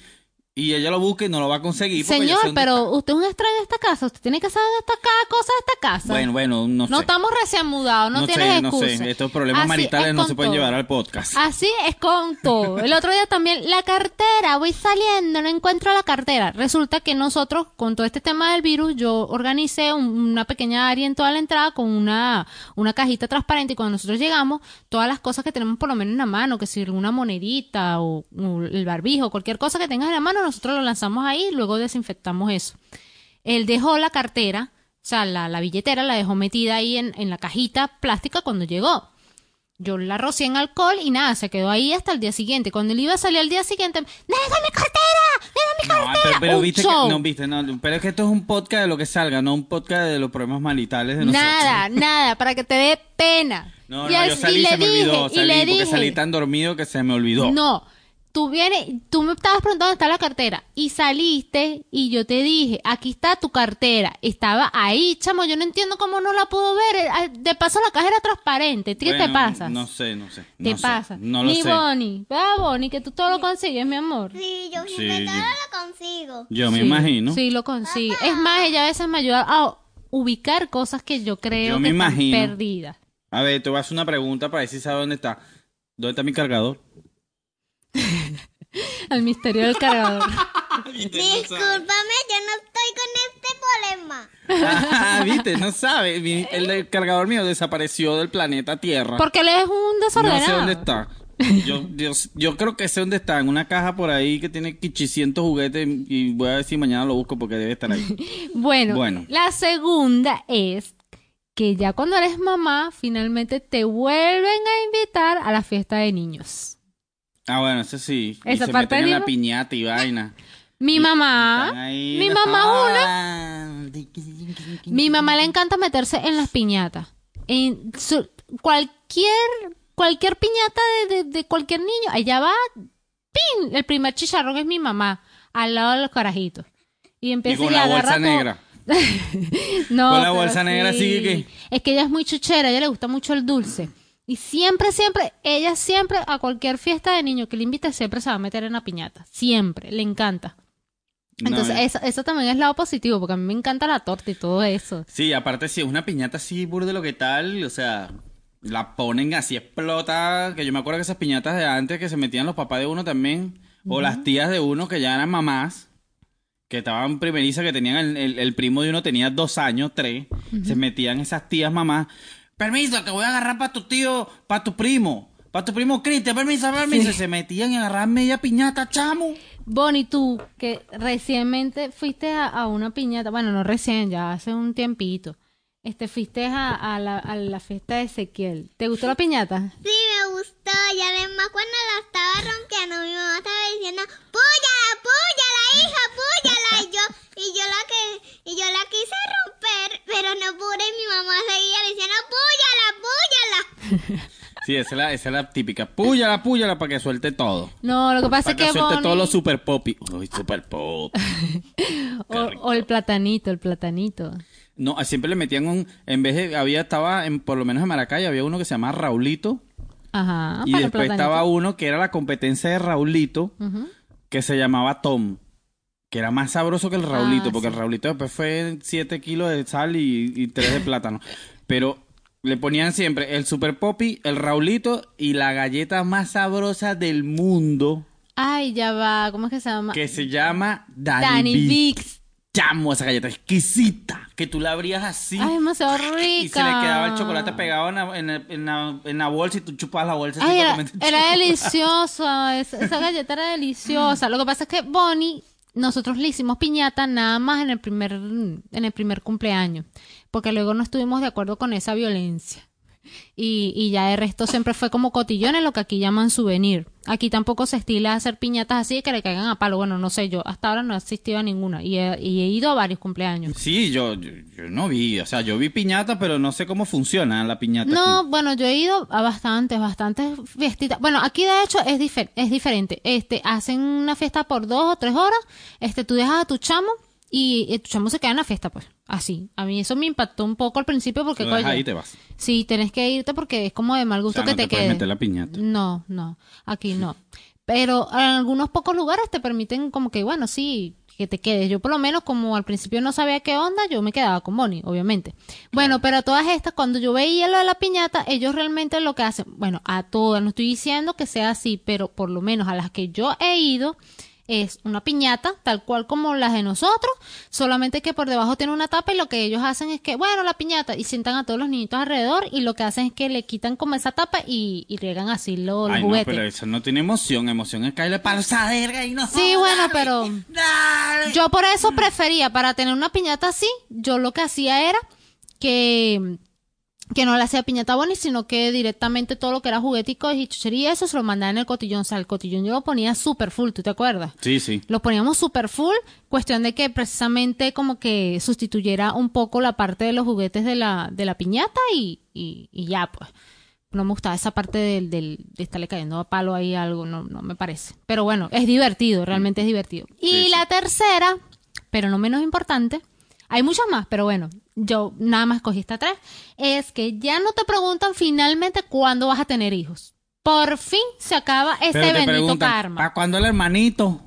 Y ella lo busca y no lo va a conseguir. Señor, pero usted es un extraño de esta casa. Usted tiene que saber de esta cada cosa de esta casa. Bueno, bueno, no sé. no estamos recién mudados, no, no tienes sé, no excusa. sé. Estos problemas Así maritales es no se pueden llevar al podcast. Así es con todo. El otro día también, la cartera, voy saliendo, no encuentro la cartera. Resulta que nosotros, con todo este tema del virus, yo organicé un- una pequeña área en toda la entrada con una, una cajita transparente y cuando nosotros llegamos, todas las cosas que tenemos por lo menos en la mano, que si una monedita o, o el barbijo, cualquier cosa que tengas en la mano, nosotros lo lanzamos ahí y luego desinfectamos eso. Él dejó la cartera, o sea, la, la billetera la dejó metida ahí en, en la cajita plástica cuando llegó. Yo la rocié en alcohol y nada, se quedó ahí hasta el día siguiente. Cuando él iba a salir al día siguiente, ¡Deja mi cartera! ¡Deja mi No, cartera! pero, viste que, no, viste, no, pero es que esto es un podcast de lo que salga, no un podcast de los problemas maritales de nosotros. Nada, nada, para que te dé pena. No, Y no, yo salí y le me dije, olvidó, y le porque dije, salí tan dormido que se me olvidó. No, tú vienes, tú me estabas preguntando dónde está la cartera y saliste y yo te dije, aquí está tu cartera. Estaba ahí, chamo, yo no entiendo cómo no la puedo ver. Eh, De paso la caja era transparente. ¿Qué te pasa? No sé, no sé. Te no sé, pasa. No lo Ni sé. Bonnie, vea Bonnie, que tú todo lo consigues, mi amor. Sí, yo Sí, todo yo- lo consigo. Yo me Sí, imagino. Sí, lo consigue. Es más, ella a veces me ayuda a ubicar cosas que yo creo Yo que me están imagino. perdidas. A ver, te voy a hacer una pregunta para ver si sabes dónde está. ¿Dónde está mi cargador? El misterio del cargador. Discúlpame, yo no estoy con este problema. Ah, viste, no sabe. Mi- el, del cargador mío desapareció del planeta Tierra. Porque él es un no desordenado. sé dónde está. Yo, yo, yo creo que sé dónde está, en una caja por ahí que tiene 800 juguetes y voy a ver si mañana lo busco porque debe estar ahí. Bueno, Bueno. la segunda es que ya cuando eres mamá, finalmente te vuelven a invitar a la fiesta de niños. Ah, bueno, eso sí. Y Esa se parte meten en la piñata y vaina. Mi mamá, ahí, mi la- mamá una, mi mamá le encanta meterse en las piñatas. En su- cualquier, cualquier piñata de, de- de cualquier niño, allá va, ¡pin! El primer chicharrón es mi mamá, al lado de los carajitos. Y Y empieza con y la agarra bolsa negra. No, Con la bolsa negra sigue que- Es que ella es muy chuchera, a ella le gusta mucho el dulce. Y siempre, siempre, ella siempre, a cualquier fiesta de niño que le invite, siempre se va a meter en la piñata. Siempre, le encanta. Entonces, eso, eso también es lado positivo, porque a mí me encanta la torta y todo eso. Sí, aparte si es una piñata así burde lo que tal, o sea, la ponen así explota, que yo me acuerdo que esas piñatas de antes que se metían los papás de uno también, o las tías de uno que ya eran mamás, que estaban primerizas, que tenían el, el- el primo de uno tenía dos años, tres, se metían esas tías mamás, permiso, que voy a agarrar para tu tío, para tu primo, para tu primo Cristian, permiso, permiso, y se metían y agarraban media piñata, chamo. Bonnie, tú, que recientemente fuiste a, a una piñata, bueno, no recién, ya hace un tiempito, este, fuiste a, a la, a la fiesta de Ezequiel. ¿Te gustó la piñata? Sí, me gustó. Y además cuando la estaba rompiendo, mi mamá estaba diciendo, ¡Púyala, púyala, hija, púyala! Y yo, y yo la que, y yo la quise romper, pero no pude. Y mi mamá seguía diciendo, ¡Púyala, púyala! Sí, esa es la, esa es la típica, púyala, púyala para que suelte todo. No, lo que pasa Para es que que suelte Bonnie... todos los super popi. Uy, super pop. O, o el platanito, el platanito. No, siempre le metían un. En vez de. Había, estaba, en, por lo menos en Maracay, había uno que se llamaba Raulito. Ajá. y para después platanito. estaba uno que era la competencia de Raulito, Ujú. que se llamaba Tom. Que era más sabroso que el Raulito, Ah, porque sí. el Raulito después fue 7 kilos de sal y, y 3 de plátano. Pero le ponían siempre el Super Poppy, el Raulito y la galleta más sabrosa del mundo, Ay, ya va. ¿Cómo es que se llama? que se llama Danny, Danny. Vicks. Chamo, esa galleta exquisita, que tú la abrías así. Ay, demasiado rica. Y se le quedaba el chocolate pegado en la, en la- en la- en la bolsa y tú chupabas la bolsa. Ay, era, era deliciosa. Esa, esa galleta era deliciosa. Lo que pasa es que Bonnie, nosotros le hicimos piñata nada más en el primer, en el primer cumpleaños. Porque luego no estuvimos de acuerdo con esa violencia. Y, y ya el resto siempre fue como cotillones, lo que aquí llaman souvenir. Aquí tampoco se estila hacer piñatas así que le caigan a palo. Bueno, no sé, yo hasta ahora no he asistido a ninguna. Y he, y he ido a varios cumpleaños. Sí, yo, yo, yo no vi, o sea, yo vi piñata, pero no sé cómo funciona la piñata. No, aquí. bueno, yo he ido a bastantes, bastantes fiestitas. Bueno, aquí de hecho es, difer- es diferente. Este, hacen una fiesta por dos o tres horas. Este, tú dejas a tu chamo y, tu chamo se queda en la fiesta, pues. Así. A mí eso me impactó un poco al principio porque, coño, ahí te vas. sí, tenés que irte porque es como de mal O gusto sea, que no te, te puedes quede. meter la piñata. No, no, aquí no. Pero en algunos pocos lugares te permiten como que, bueno, sí, que te quedes. Yo por lo menos como al principio no sabía qué onda, yo me quedaba con Bonnie, obviamente. Bueno, pero a todas estas, cuando yo veía lo de la piñata, ellos realmente lo que hacen, bueno, a todas, no estoy diciendo que sea así, pero por lo menos a las que yo he ido, es una piñata, tal cual como las de nosotros, solamente que por debajo tiene una tapa y lo que ellos hacen es que, bueno, la piñata, y sientan a todos los niñitos alrededor y lo que hacen es que le quitan como esa tapa y, y riegan así los, los Ay, no, juguetes. pero eso no tiene emoción. Emoción es caerle panzadera y no. Sí, bueno, pero Dale. yo por eso prefería, para tener una piñata así, yo lo que hacía era que, que no le hacía piñata Bonnie, sino que directamente todo lo que era jugueticos y chuchería, eso se lo mandaba en el cotillón. O sea, el cotillón yo lo ponía súper full, ¿tú te acuerdas? Sí, sí. Lo poníamos súper full, cuestión de que precisamente como que sustituyera un poco la parte de los juguetes de la, de la piñata y, y, y ya, pues. No me gustaba esa parte del, del, de estarle cayendo a palo ahí algo, no, no me parece. Pero bueno, es divertido, realmente es divertido. Y Sí, sí. la tercera, pero no menos importante, hay muchas más, pero bueno, yo nada más escogí esta tres, es que ya no te preguntan finalmente cuándo vas a tener hijos. Por fin se acaba ese Pero te bendito preguntan, karma. ¿para cuándo el hermanito?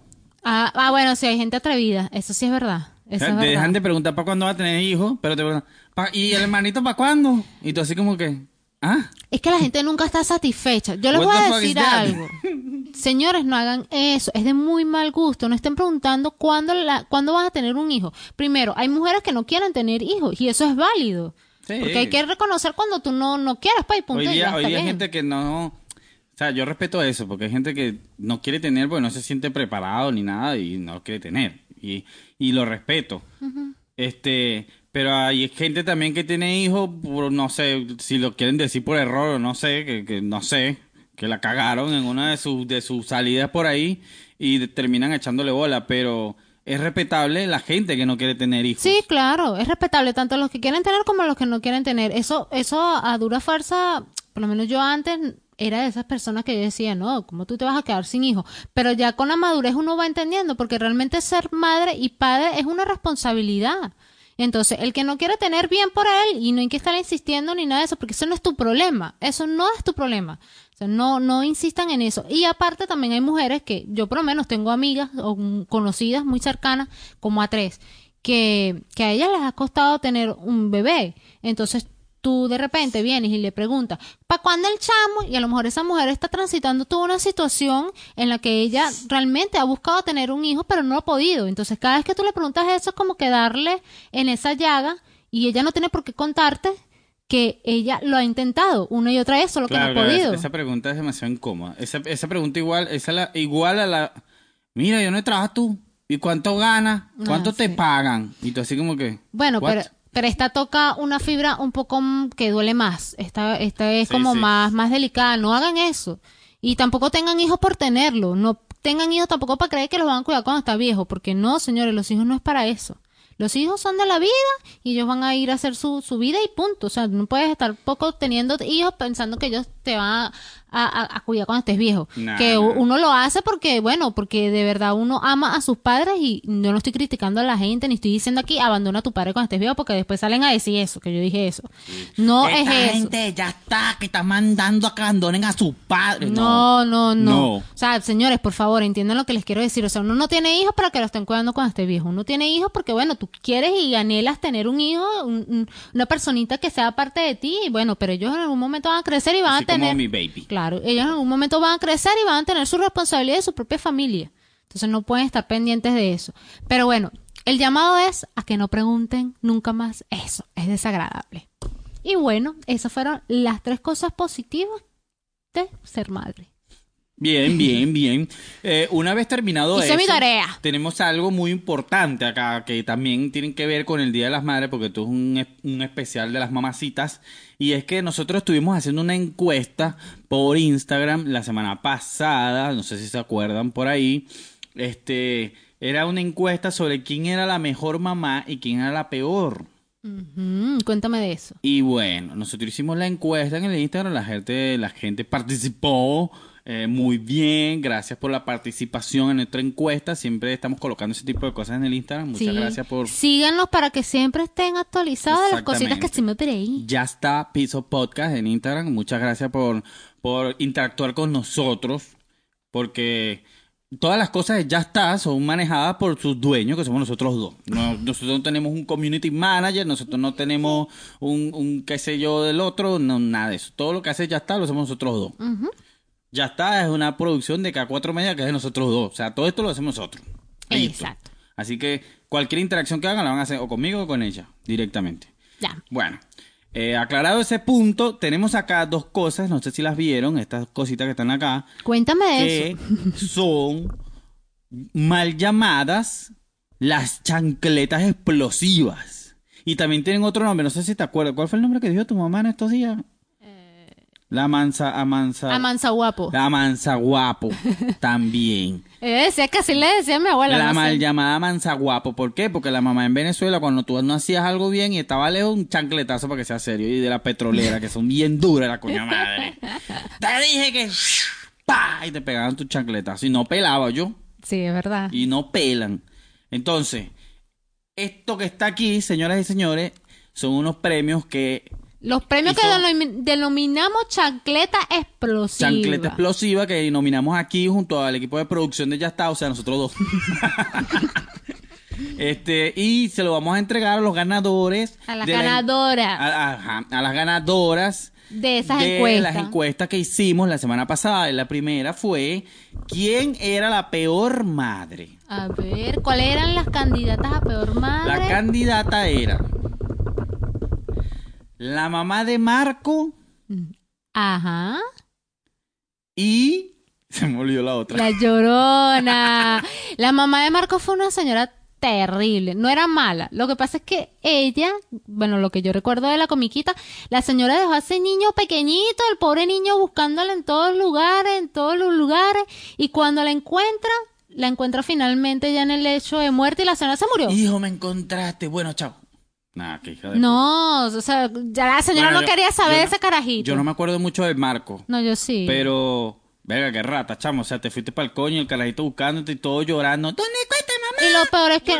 Ah, ah, bueno, sí, hay gente atrevida. Eso sí es verdad. Eso es te verdad. dejan de preguntar para cuándo va a tener hijos, pero te preguntan, "Pa- ¿y el hermanito para cuándo? Y tú así como que, ¿ah? Es que la gente nunca está satisfecha. Yo les voy a decir algo. Señores, no hagan eso. Es de muy mal gusto. No estén preguntando cuándo, la, cuándo vas a tener un hijo. Primero, hay mujeres que no quieren tener hijos y eso es válido. Sí. Porque hay que reconocer cuando tú no, no quieres, pues, y punto. Hoy y día, hoy día hay gente que no... O sea, yo respeto eso, porque hay gente que no quiere tener porque no se siente preparado ni nada y no quiere tener. Y, y lo respeto. Este, pero hay gente también que tiene hijos, por, no sé, si lo quieren decir por error o no sé, que, que no sé, que la cagaron en una de sus, de sus salidas por ahí y terminan echándole bola, pero es respetable la gente que no quiere tener hijos. Sí, claro, es respetable tanto los que quieren tener como los que no quieren tener. Eso, eso a dura fuerza, por lo menos yo antes era de esas personas que yo decía, no, ¿cómo tú te vas a quedar sin hijo? Pero ya con la madurez uno va entendiendo, porque realmente ser madre y padre es una responsabilidad. Entonces, el que no quiere tener bien por él y no hay que estar insistiendo ni nada de eso, porque eso no es tu problema. Eso no es tu problema. No, no insistan en eso. Y aparte también hay mujeres que yo por lo menos tengo amigas o conocidas muy cercanas, como a tres, que, que a ellas les ha costado tener un bebé. Entonces tú de repente vienes y le preguntas, ¿para cuándo el chamo? Y a lo mejor esa mujer está transitando toda una situación en la que ella realmente ha buscado tener un hijo, pero no ha podido. Entonces cada vez que tú le preguntas eso es como que darle en esa llaga y ella no tiene por qué contarte que ella lo ha intentado una y otra vez, solo que Claro, no ha podido. esa, pregunta es demasiado incómoda. Esa, esa pregunta igual, esa la, igual a la, mira, yo no trabajas tú. ¿Y cuánto ganas? ¿Cuánto Ah, te sí. pagan? Y tú así como que... Bueno, "What?". pero, pero esta toca una fibra un poco que duele más. Esta, esta es Sí, como sí. más, más delicada. No hagan eso. Y tampoco tengan hijos por tenerlo. No tengan hijos tampoco para creer que los van a cuidar cuando está viejo. Porque no, señores, los hijos no es para eso. Los hijos son de la vida y ellos van a ir a hacer su, su vida y punto. O sea, no puedes estar poco teniendo hijos pensando que ellos te van a, a- a cuidar cuando estés viejo. Nah, que nah. uno lo hace porque, bueno, porque de verdad uno ama a sus padres y yo no estoy criticando a la gente ni estoy diciendo aquí abandona a tu padre cuando estés viejo porque después salen a decir eso, que yo dije eso. No es Esta eso. gente ya está, que está mandando a que abandonen a sus padres. No, no, no, No. O sea, señores, por favor, entiendan lo que les quiero decir. O sea, uno no tiene hijos para que lo estén cuidando cuando esté viejo. Uno tiene hijos porque, bueno, tú quieres y anhelas tener un hijo, un- un- una personita que sea parte de ti. Y bueno, pero ellos en algún momento van a crecer y van Así a tener. como mi baby. Claro, ellos en algún momento van a crecer y van a tener su responsabilidad de su propia familia. Entonces no pueden estar pendientes de eso. Pero bueno, el llamado es a que no pregunten nunca más eso. Es desagradable. Y bueno, esas fueron las tres cosas positivas de ser madre. Bien, bien, bien. Eh, una vez terminado Hice eso, mi tarea. tenemos algo muy importante acá que también tienen que ver con el Día de las Madres, porque esto es un, es- un especial de las mamacitas. Y es que nosotros estuvimos haciendo una encuesta por Instagram la semana pasada, no sé si se acuerdan por ahí. Este, era una encuesta sobre quién era la mejor mamá y quién era la peor. Cuéntame de eso. Y bueno, nosotros hicimos la encuesta en el Instagram, la gente, la gente participó eh, muy bien, gracias por la participación en nuestra encuesta, siempre estamos colocando ese tipo de cosas en el Instagram, muchas Sí. gracias por... Síganos para que siempre estén actualizados de las cositas que hacemos por ahí. Ya está Piso Podcast en Instagram, muchas gracias por, por interactuar con nosotros, porque todas las cosas de ya está son manejadas por sus dueños, que somos nosotros dos. No- nosotros no tenemos un community manager, nosotros no tenemos un, un qué sé yo del otro, no, nada de eso. Todo lo que hace ya está lo hacemos nosotros dos. Ya está, es una producción de cada cuatro media que es de nosotros dos. O sea, todo esto lo hacemos nosotros. Listo. Exacto. Así que cualquier interacción que hagan la van a hacer o conmigo o con ella, directamente. Ya. Bueno, eh, aclarado ese punto, tenemos acá dos cosas, no sé si las vieron, estas cositas que están acá, Cuéntame que eso. son mal llamadas las chancletas explosivas. Y también tienen otro nombre, no sé si te acuerdas. ¿Cuál fue el nombre que dijo tu mamá en estos días? La mansa, amansa. Amansa guapo. La mansa guapo. también. Ella decía que así le decía a mi abuela. La no sé. mal llamada mansa guapo. ¿Por qué? Porque la mamá en Venezuela, cuando tú no hacías algo bien y estaba lejos, un chancletazo para que sea serio. Y de la petrolera, que son bien duras, la coña madre. Te dije que. ¡Pa! Y te pegaban tu chancletazo. Y no pelaba yo. Sí, es verdad. Y no pelan. Entonces, esto que está aquí, señoras y señores, son unos premios que. Los premios que denominamos chancleta explosiva. Chancleta explosiva que nominamos aquí junto al equipo de producción de Ya está, o sea, nosotros dos. este, y se lo vamos a entregar a los ganadores. A las de la- ganadoras. a las ganadoras De esas de encuestas. las encuestas que hicimos la semana pasada. La primera fue ¿Quién era la peor madre? A ver, ¿cuáles eran las candidatas a peor madre? La candidata era la mamá de Marco Ajá. y se me olvidó la otra. La llorona. La mamá de Marco fue una señora terrible. No era mala. Lo que pasa es que ella, bueno, lo que yo recuerdo de la comiquita, la señora dejó a ese niño pequeñito, el pobre niño buscándola en todos lugares, en todos los lugares, y cuando la encuentra, la encuentra finalmente ya en el lecho de muerte y la señora se murió. Hijo, me encontraste. Bueno, chao. Nah, qué hija de No, o sea, ya la señora Bueno, no yo- quería saber yo de no- ese carajito. Yo no me acuerdo mucho de Marco. No, yo sí. Pero, venga, qué rata, chamo. O sea, te fuiste para el coño, el carajito buscándote y todo llorando. ¿Dónde mamá? Y lo peor es que,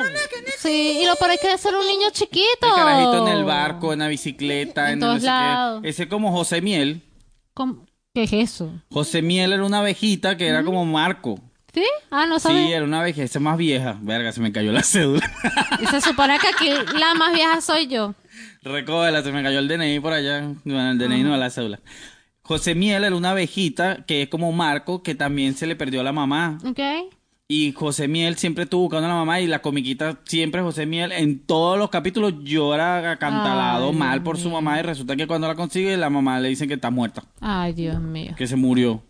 sí, y lo peor es que es ser un niño chiquito. El carajito en el barco, en la bicicleta, En en, todos no sé qué. lados. Ese como José Miel. ¿Cómo? ¿Qué es eso? José Miel era una abejita que era como Marco. ¿Sí? Ah, no Sí, sabía. era una abejita más vieja. Verga, se me cayó la cédula. Y se supone que aquí la más vieja soy yo. Recógela, se me cayó el DNI por allá. Bueno, el DNI no la cédula. José Miel era una abejita que es como Marco, que también se le perdió a la mamá. ¿Ok? Y José Miel siempre estuvo buscando a la mamá y la comiquita siempre José Miel en todos los capítulos llora acantalado Ay, mal por su mamá y resulta que cuando la consigue la mamá le dicen que está muerta, Ay, Dios mío. que se murió.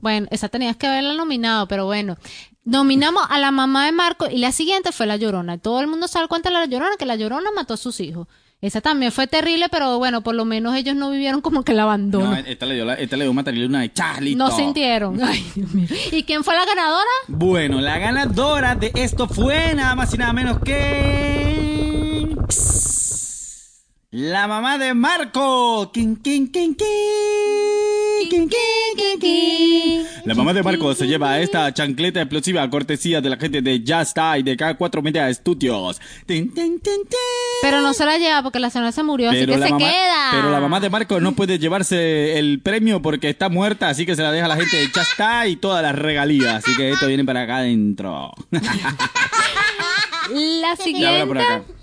Bueno, esa tenías que haberla nominado, pero bueno. Nominamos a la mamá de Marco y la siguiente fue La Llorona. Todo el mundo se da cuenta de La Llorona, que La Llorona mató a sus hijos. Esa también fue terrible, pero bueno, por lo menos ellos no vivieron como que el abandono. No, esta le dio la, esta le dio material una de Charlie. No sintieron. Ay, Dios mío. ¿Y quién fue la ganadora? Bueno, la ganadora de esto fue nada más y nada menos que la mamá de Marco. Kin, kin, kin, kin. La mamá de Marco se lleva esta chancleta explosiva a cortesía de la gente de Ya Está y de cada cuatro media tin. Pero no se la lleva porque la señora se murió, así que se mamá, queda. pero la mamá de Marco no puede llevarse el premio porque está muerta, así que se la deja a la gente de Ya Está y todas las regalías. Así que esto viene para acá adentro. La siguiente.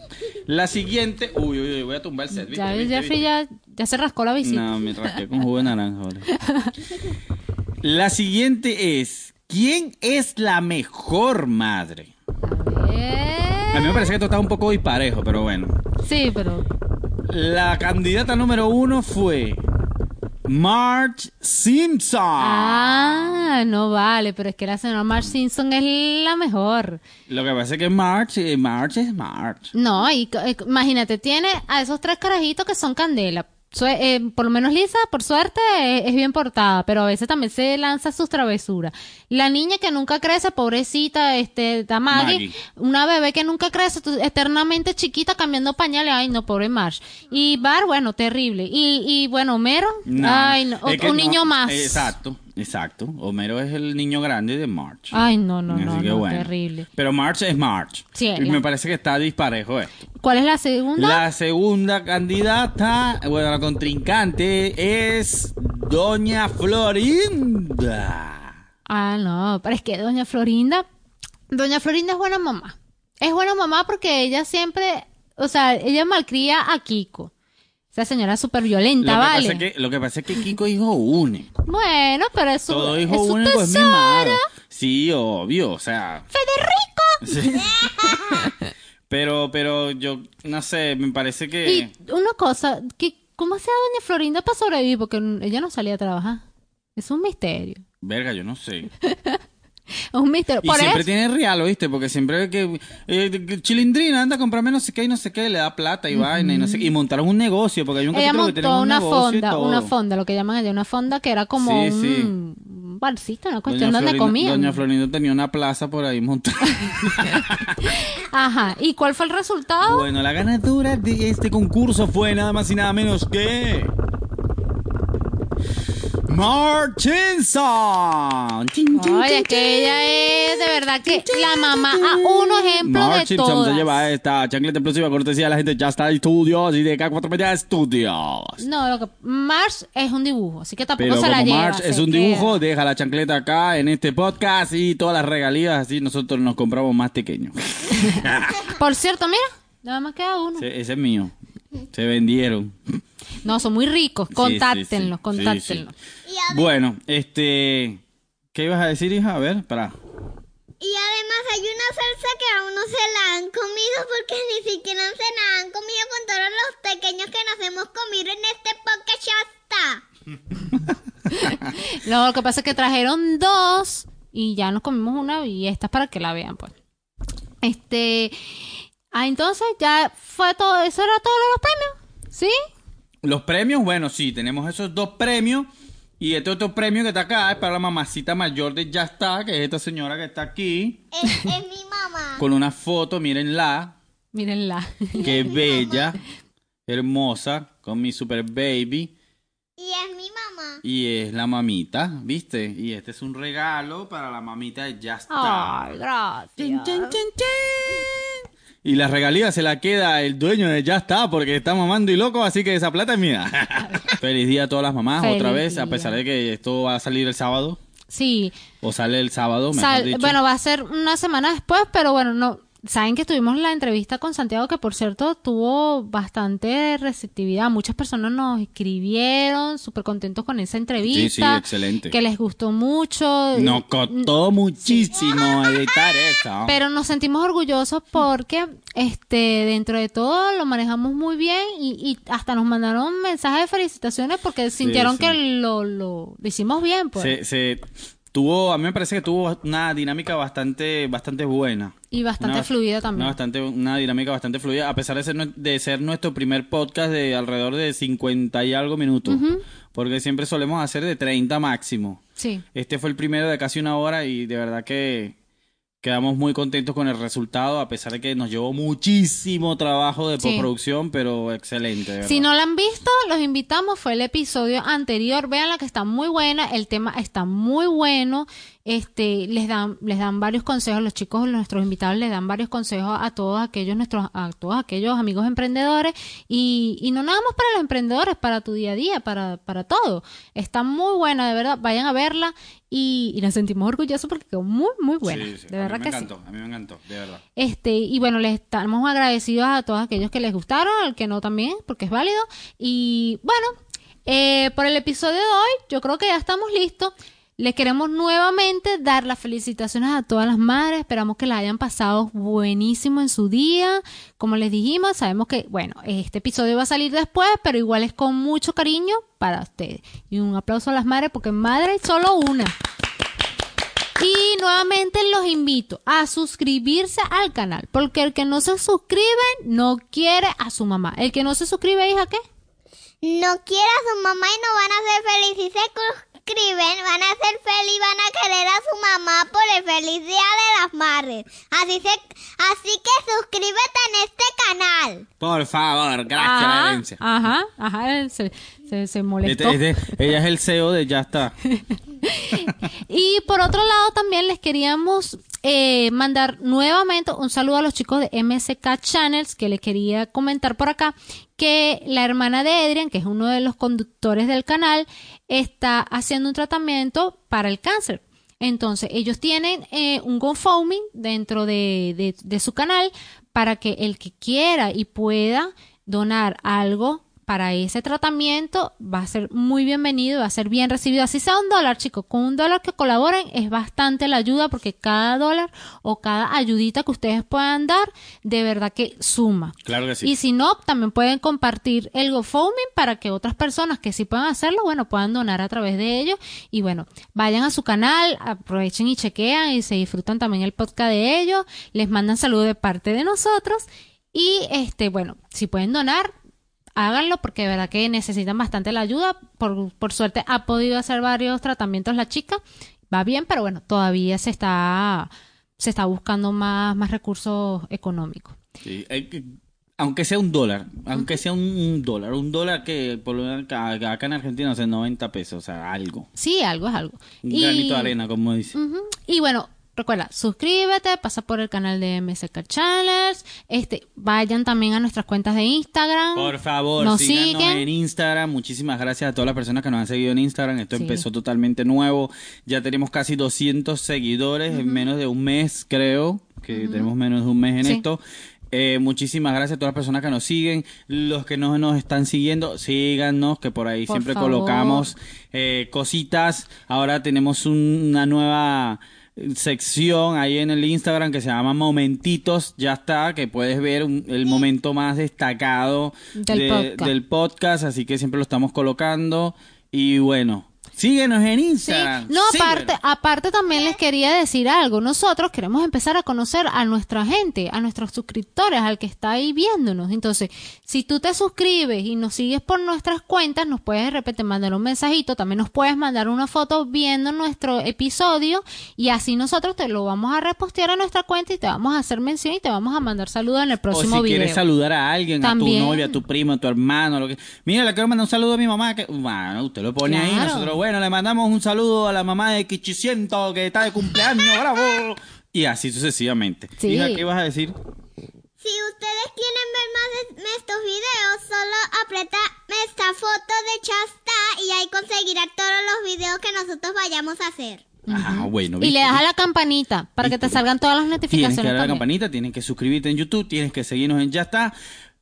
La siguiente. Uy, uy, uy, voy a tumbar el set. ¿viste? Ya, ¿Viste? Jeffrey ya, ya se rascó la visita. No, me rasqué con jugo de naranja. vale. La siguiente es: ¿Quién es la mejor madre? A ver. A mí me parece que esto está un poco disparejo, pero bueno. Sí, pero. La candidata número uno fue Marge Simpson. Ah, no vale, pero es que la señora Marge Simpson es la mejor. Lo que pasa es que Marge, eh, Marge es Marge. No, y imagínate, tiene a esos tres carajitos que son candela. Eh, por lo menos Lisa, por suerte, eh, es bien portada, pero a veces también se lanza sus travesuras. La niña que nunca crece, pobrecita, este, Maggie, Maggie. una bebé que nunca crece, eternamente chiquita, cambiando pañales, ay no, pobre Marge. Y Bar, bueno, terrible. Y, y bueno, Homero, No, ay no, un no, niño más. Exacto, exacto. Homero es el niño grande de Marge. Ay, no, no, Así no, que no, bueno. terrible. Pero Marge es Marge. Sí, y la- me parece que está disparejo esto. ¿Cuál es la segunda? La segunda candidata, bueno, la contrincante es Doña Florinda. Ah, no, pero es que doña Florinda, doña Florinda es buena mamá. Es buena mamá porque ella siempre, o sea, ella malcría a Kiko. Esa señora es súper Lo violenta, que, ¿vale? pasa es que, lo que pasa es que Kiko es hijo único. Bueno, pero es su, Todo es hijo su único es tesoro. mimado. Sí, obvio, o sea. ¡Federico! pero, pero yo, no sé, me parece que... Y una cosa, que, ¿cómo hacía doña Florinda para sobrevivir? Porque ella no salía a trabajar. Es un misterio. Verga, yo no sé. Un misterio. Y Por siempre eso, tiene real, ¿viste? Porque siempre que eh, que Chilindrina anda a comprarme no sé qué y no sé qué, le da plata y vaina y no sé qué. Y montaron un negocio, porque hay un ella capítulo que tienen montó un una negocio y fonda, todo. una fonda, lo que llaman allá, una fonda que era como Sí, un, sí. un barcito, una cuestión Doña donde Florinda- comían. Doña Florinda tenía una plaza por ahí montada. Ajá. ¿Y cuál fue el resultado? bueno, la ganadora de este concurso fue nada más y nada menos que... Chin, Oye, es que ella es de verdad que la mamá a uno ejemplo Mark de todas. se lleva esta chancleta explosiva cortesía de la gente Ya está Estudios y de K4 Media Studios. No, lo que Mars es un dibujo, así que tampoco Pero se la como lleva. March se es un queda. dibujo, deja la chancleta acá en este podcast y todas las regalías, así nosotros nos compramos más pequeños. Por cierto, mira, nada más queda uno. ese, ese es mío. Se vendieron. No, son muy ricos. Sí, Contáctenlos, sí, sí. contáctenlos. Bueno, este... ¿Qué ibas a decir, hija? A ver, para. y además hay una salsa que aún no se la han comido porque ni siquiera se la han comido con todos los pequeños que nos hemos comido en este podcast ya está. No, lo que pasa es que trajeron dos y ya nos comimos una y esta es para que la vean, pues. Este. Ah, entonces ya fue todo. Eso era todo los premios. ¿Sí? Los premios, bueno, sí, tenemos esos dos premios. Y este otro premio que está acá es para la mamacita mayor de Ya está, que es esta señora que está aquí. Es, es mi mamá. Con una foto, mírenla. Mírenla. Qué bella, hermosa, con mi super baby. Y es mi mamá. Y es la mamita, ¿viste? Y este es un regalo para la mamita de Ya está. Ay, gracias. Chin, chin, chin, chin. Y la regalía se la queda el dueño de Ya está, porque está mamando y loco, así que esa plata es mía. Feliz día a todas las mamás, Feliz otra vez, a pesar de que esto va a salir el sábado. Sí. O sale el sábado, mejor Sal- dicho. bueno, va a ser una semana después, pero bueno, no. Saben que tuvimos la entrevista con Santiago, que por cierto tuvo bastante receptividad. Muchas personas nos escribieron súper contentos con esa entrevista. Sí, sí, excelente. Que les gustó mucho. Nos costó muchísimo editar eso. Pero nos sentimos orgullosos porque este dentro de todo lo manejamos muy bien y, y hasta nos mandaron mensajes de felicitaciones porque sintieron sí. que lo, lo, lo hicimos bien. Pues. Se, se tuvo, a mí me parece que tuvo una dinámica bastante, bastante buena. Y bastante Una- fluida también. Una, bastante, una dinámica bastante fluida, a pesar de ser, de ser nuestro primer podcast de alrededor de 50 y algo minutos. Porque siempre solemos hacer de 30 máximo. Sí. Este fue el primero de casi una hora y de verdad que quedamos muy contentos con el resultado, a pesar de que nos llevó muchísimo trabajo de Sí. postproducción, pero excelente. Si no la han visto, los invitamos. Fue el episodio anterior. Vean la que está muy buena. El tema está muy bueno. Este, les dan, les dan varios consejos. Los chicos, nuestros invitados, les dan varios consejos a todos aquellos nuestros, a todos aquellos amigos emprendedores. Y, y no nada más para los emprendedores, para tu día a día, para, para todo. Está muy buena, de verdad. Vayan a verla. Y, y nos sentimos orgullosos porque quedó muy, muy buena. Sí, sí, de a mí verdad me que sí. encantó, a mí me encantó, de verdad. Este, y bueno, les estamos agradecidos a todos aquellos que les gustaron, al que no también, porque es válido. Y bueno, eh, por el episodio de hoy, yo creo que ya estamos listos. Les queremos nuevamente dar las felicitaciones a todas las madres. Esperamos que la hayan pasado buenísimo en su día. Como les dijimos, sabemos que, bueno, este episodio va a salir después, pero igual es con mucho cariño para ustedes. Y un aplauso a las madres, porque madre hay solo una. Y nuevamente los invito a suscribirse al canal, porque el que no se suscribe no quiere a su mamá. El que no se suscribe, hija, ¿qué? No quiere a su mamá y no van a ser felices. Suscriben, van a ser felices y van a querer a su mamá por el feliz día de las madres. Así, se, así que suscríbete en este canal. Por favor, gracias, Ajá, herencia. ajá, ajá, se, se, se molestó. Este- este- ella es el CEO de Ya está. Y por otro lado también les queríamos eh, mandar nuevamente un saludo a los chicos de MSK Channels que les quería comentar por acá que la hermana de Adrian, que es uno de los conductores del canal, está haciendo un tratamiento para el cáncer. Entonces, ellos tienen eh, un GoFundMe dentro de, de, de su canal para que el que quiera y pueda donar algo para ese tratamiento va a ser muy bienvenido, va a ser bien recibido. Así sea un dólar, chicos, con un dólar que colaboren es bastante la ayuda porque cada dólar o cada ayudita que ustedes puedan dar, de verdad que suma. Claro que sí. Y si no, también pueden compartir el GoFundMe para que otras personas que sí puedan hacerlo, bueno, puedan donar a través de ellos. Y bueno, vayan a su canal, aprovechen y chequean y se disfrutan también el podcast de ellos. Les mandan saludos de parte de nosotros. Y este, bueno, si pueden donar, háganlo porque de verdad que necesitan bastante la ayuda. Por, por suerte ha podido hacer varios tratamientos la chica. Va bien, pero bueno, todavía se está, se está buscando más, más recursos económicos. Sí, aunque sea un dólar, aunque sea un, dólar, un dólar que por lo menos acá en Argentina hace 90 pesos, o sea, algo. Sí, algo es algo. Un Y- granito de arena, como dice. Y bueno, recuerda, suscríbete, pasa por el canal de MSK Channels, este, vayan también a nuestras cuentas de Instagram. Por favor, nos síganos siguen. en Instagram. Muchísimas gracias a todas las personas que nos han seguido en Instagram. Esto Sí. empezó totalmente nuevo. Ya tenemos casi 200 seguidores en menos de un mes, creo. Que tenemos menos de un mes en Sí. esto. Eh, muchísimas gracias a todas las personas que nos siguen. Los que no nos están siguiendo, síganos, que por ahí Por siempre favor. colocamos eh, cositas. Ahora tenemos un- una nueva sección ahí en el Instagram que se llama Momentitos, ya está, que puedes ver un- el momento más destacado Del de- podcast. del podcast, así que siempre lo estamos colocando. Y bueno, síguenos en Sí. Instagram. No, síguenos. aparte, aparte también les quería decir algo. Nosotros queremos empezar a conocer a nuestra gente, a nuestros suscriptores, al que está ahí viéndonos. Entonces, si tú te suscribes y nos sigues por nuestras cuentas, nos puedes de repente mandar un mensajito, también nos puedes mandar una foto viendo nuestro episodio y así nosotros te lo vamos a repostear a nuestra cuenta y te vamos a hacer mención y te vamos a mandar saludos en el O próximo si video. quieres saludar a alguien, También. a tu novia, a tu primo, a tu hermano, lo que. Mira, le quiero mandar un saludo a mi mamá. Que... Bueno, usted lo pone ahí. Nosotros, bueno, le mandamos un saludo a la mamá de Kichiciento que está de cumpleaños, bravo. Y así sucesivamente. Sí. Hija, ¿qué ibas a decir? Si ustedes quieren ver más de estos videos, solo aprieta esta foto de Chasta y ahí conseguirá todos los videos que nosotros vayamos a hacer. Ah, bueno. Y le ¿viste? das a la campanita para que te ¿Viste? salgan todas las Tienes notificaciones. que darle a la campanita, tienes que suscribirte en YouTube, tienes que seguirnos en Ya está,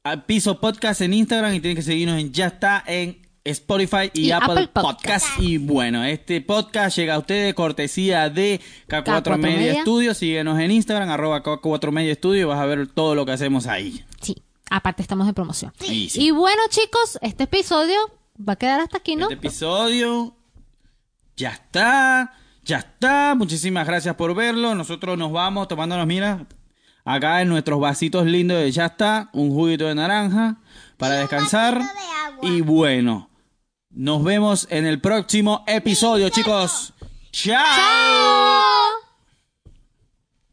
a Piso Podcast en Instagram y tienes que seguirnos en Ya está en Spotify y, Y Apple, Apple Podcast. Podcast. Y bueno, este podcast llega a ustedes de cortesía de K4, K4 Media, Media. Síguenos en Instagram, arroba K4 Media Studio y vas a ver todo lo que hacemos ahí. Sí, aparte estamos de promoción. Sí, sí. Y bueno, chicos, este episodio va a quedar hasta aquí, ¿no? Este episodio ya está, ya está. Muchísimas gracias por verlo. Nosotros nos vamos tomándonos, mira, acá en nuestros vasitos lindos de ya está, un juguito de naranja para descansar. vasito de agua. Y bueno, nos vemos en el próximo episodio, chicos. ¡Chao! ¡Chao!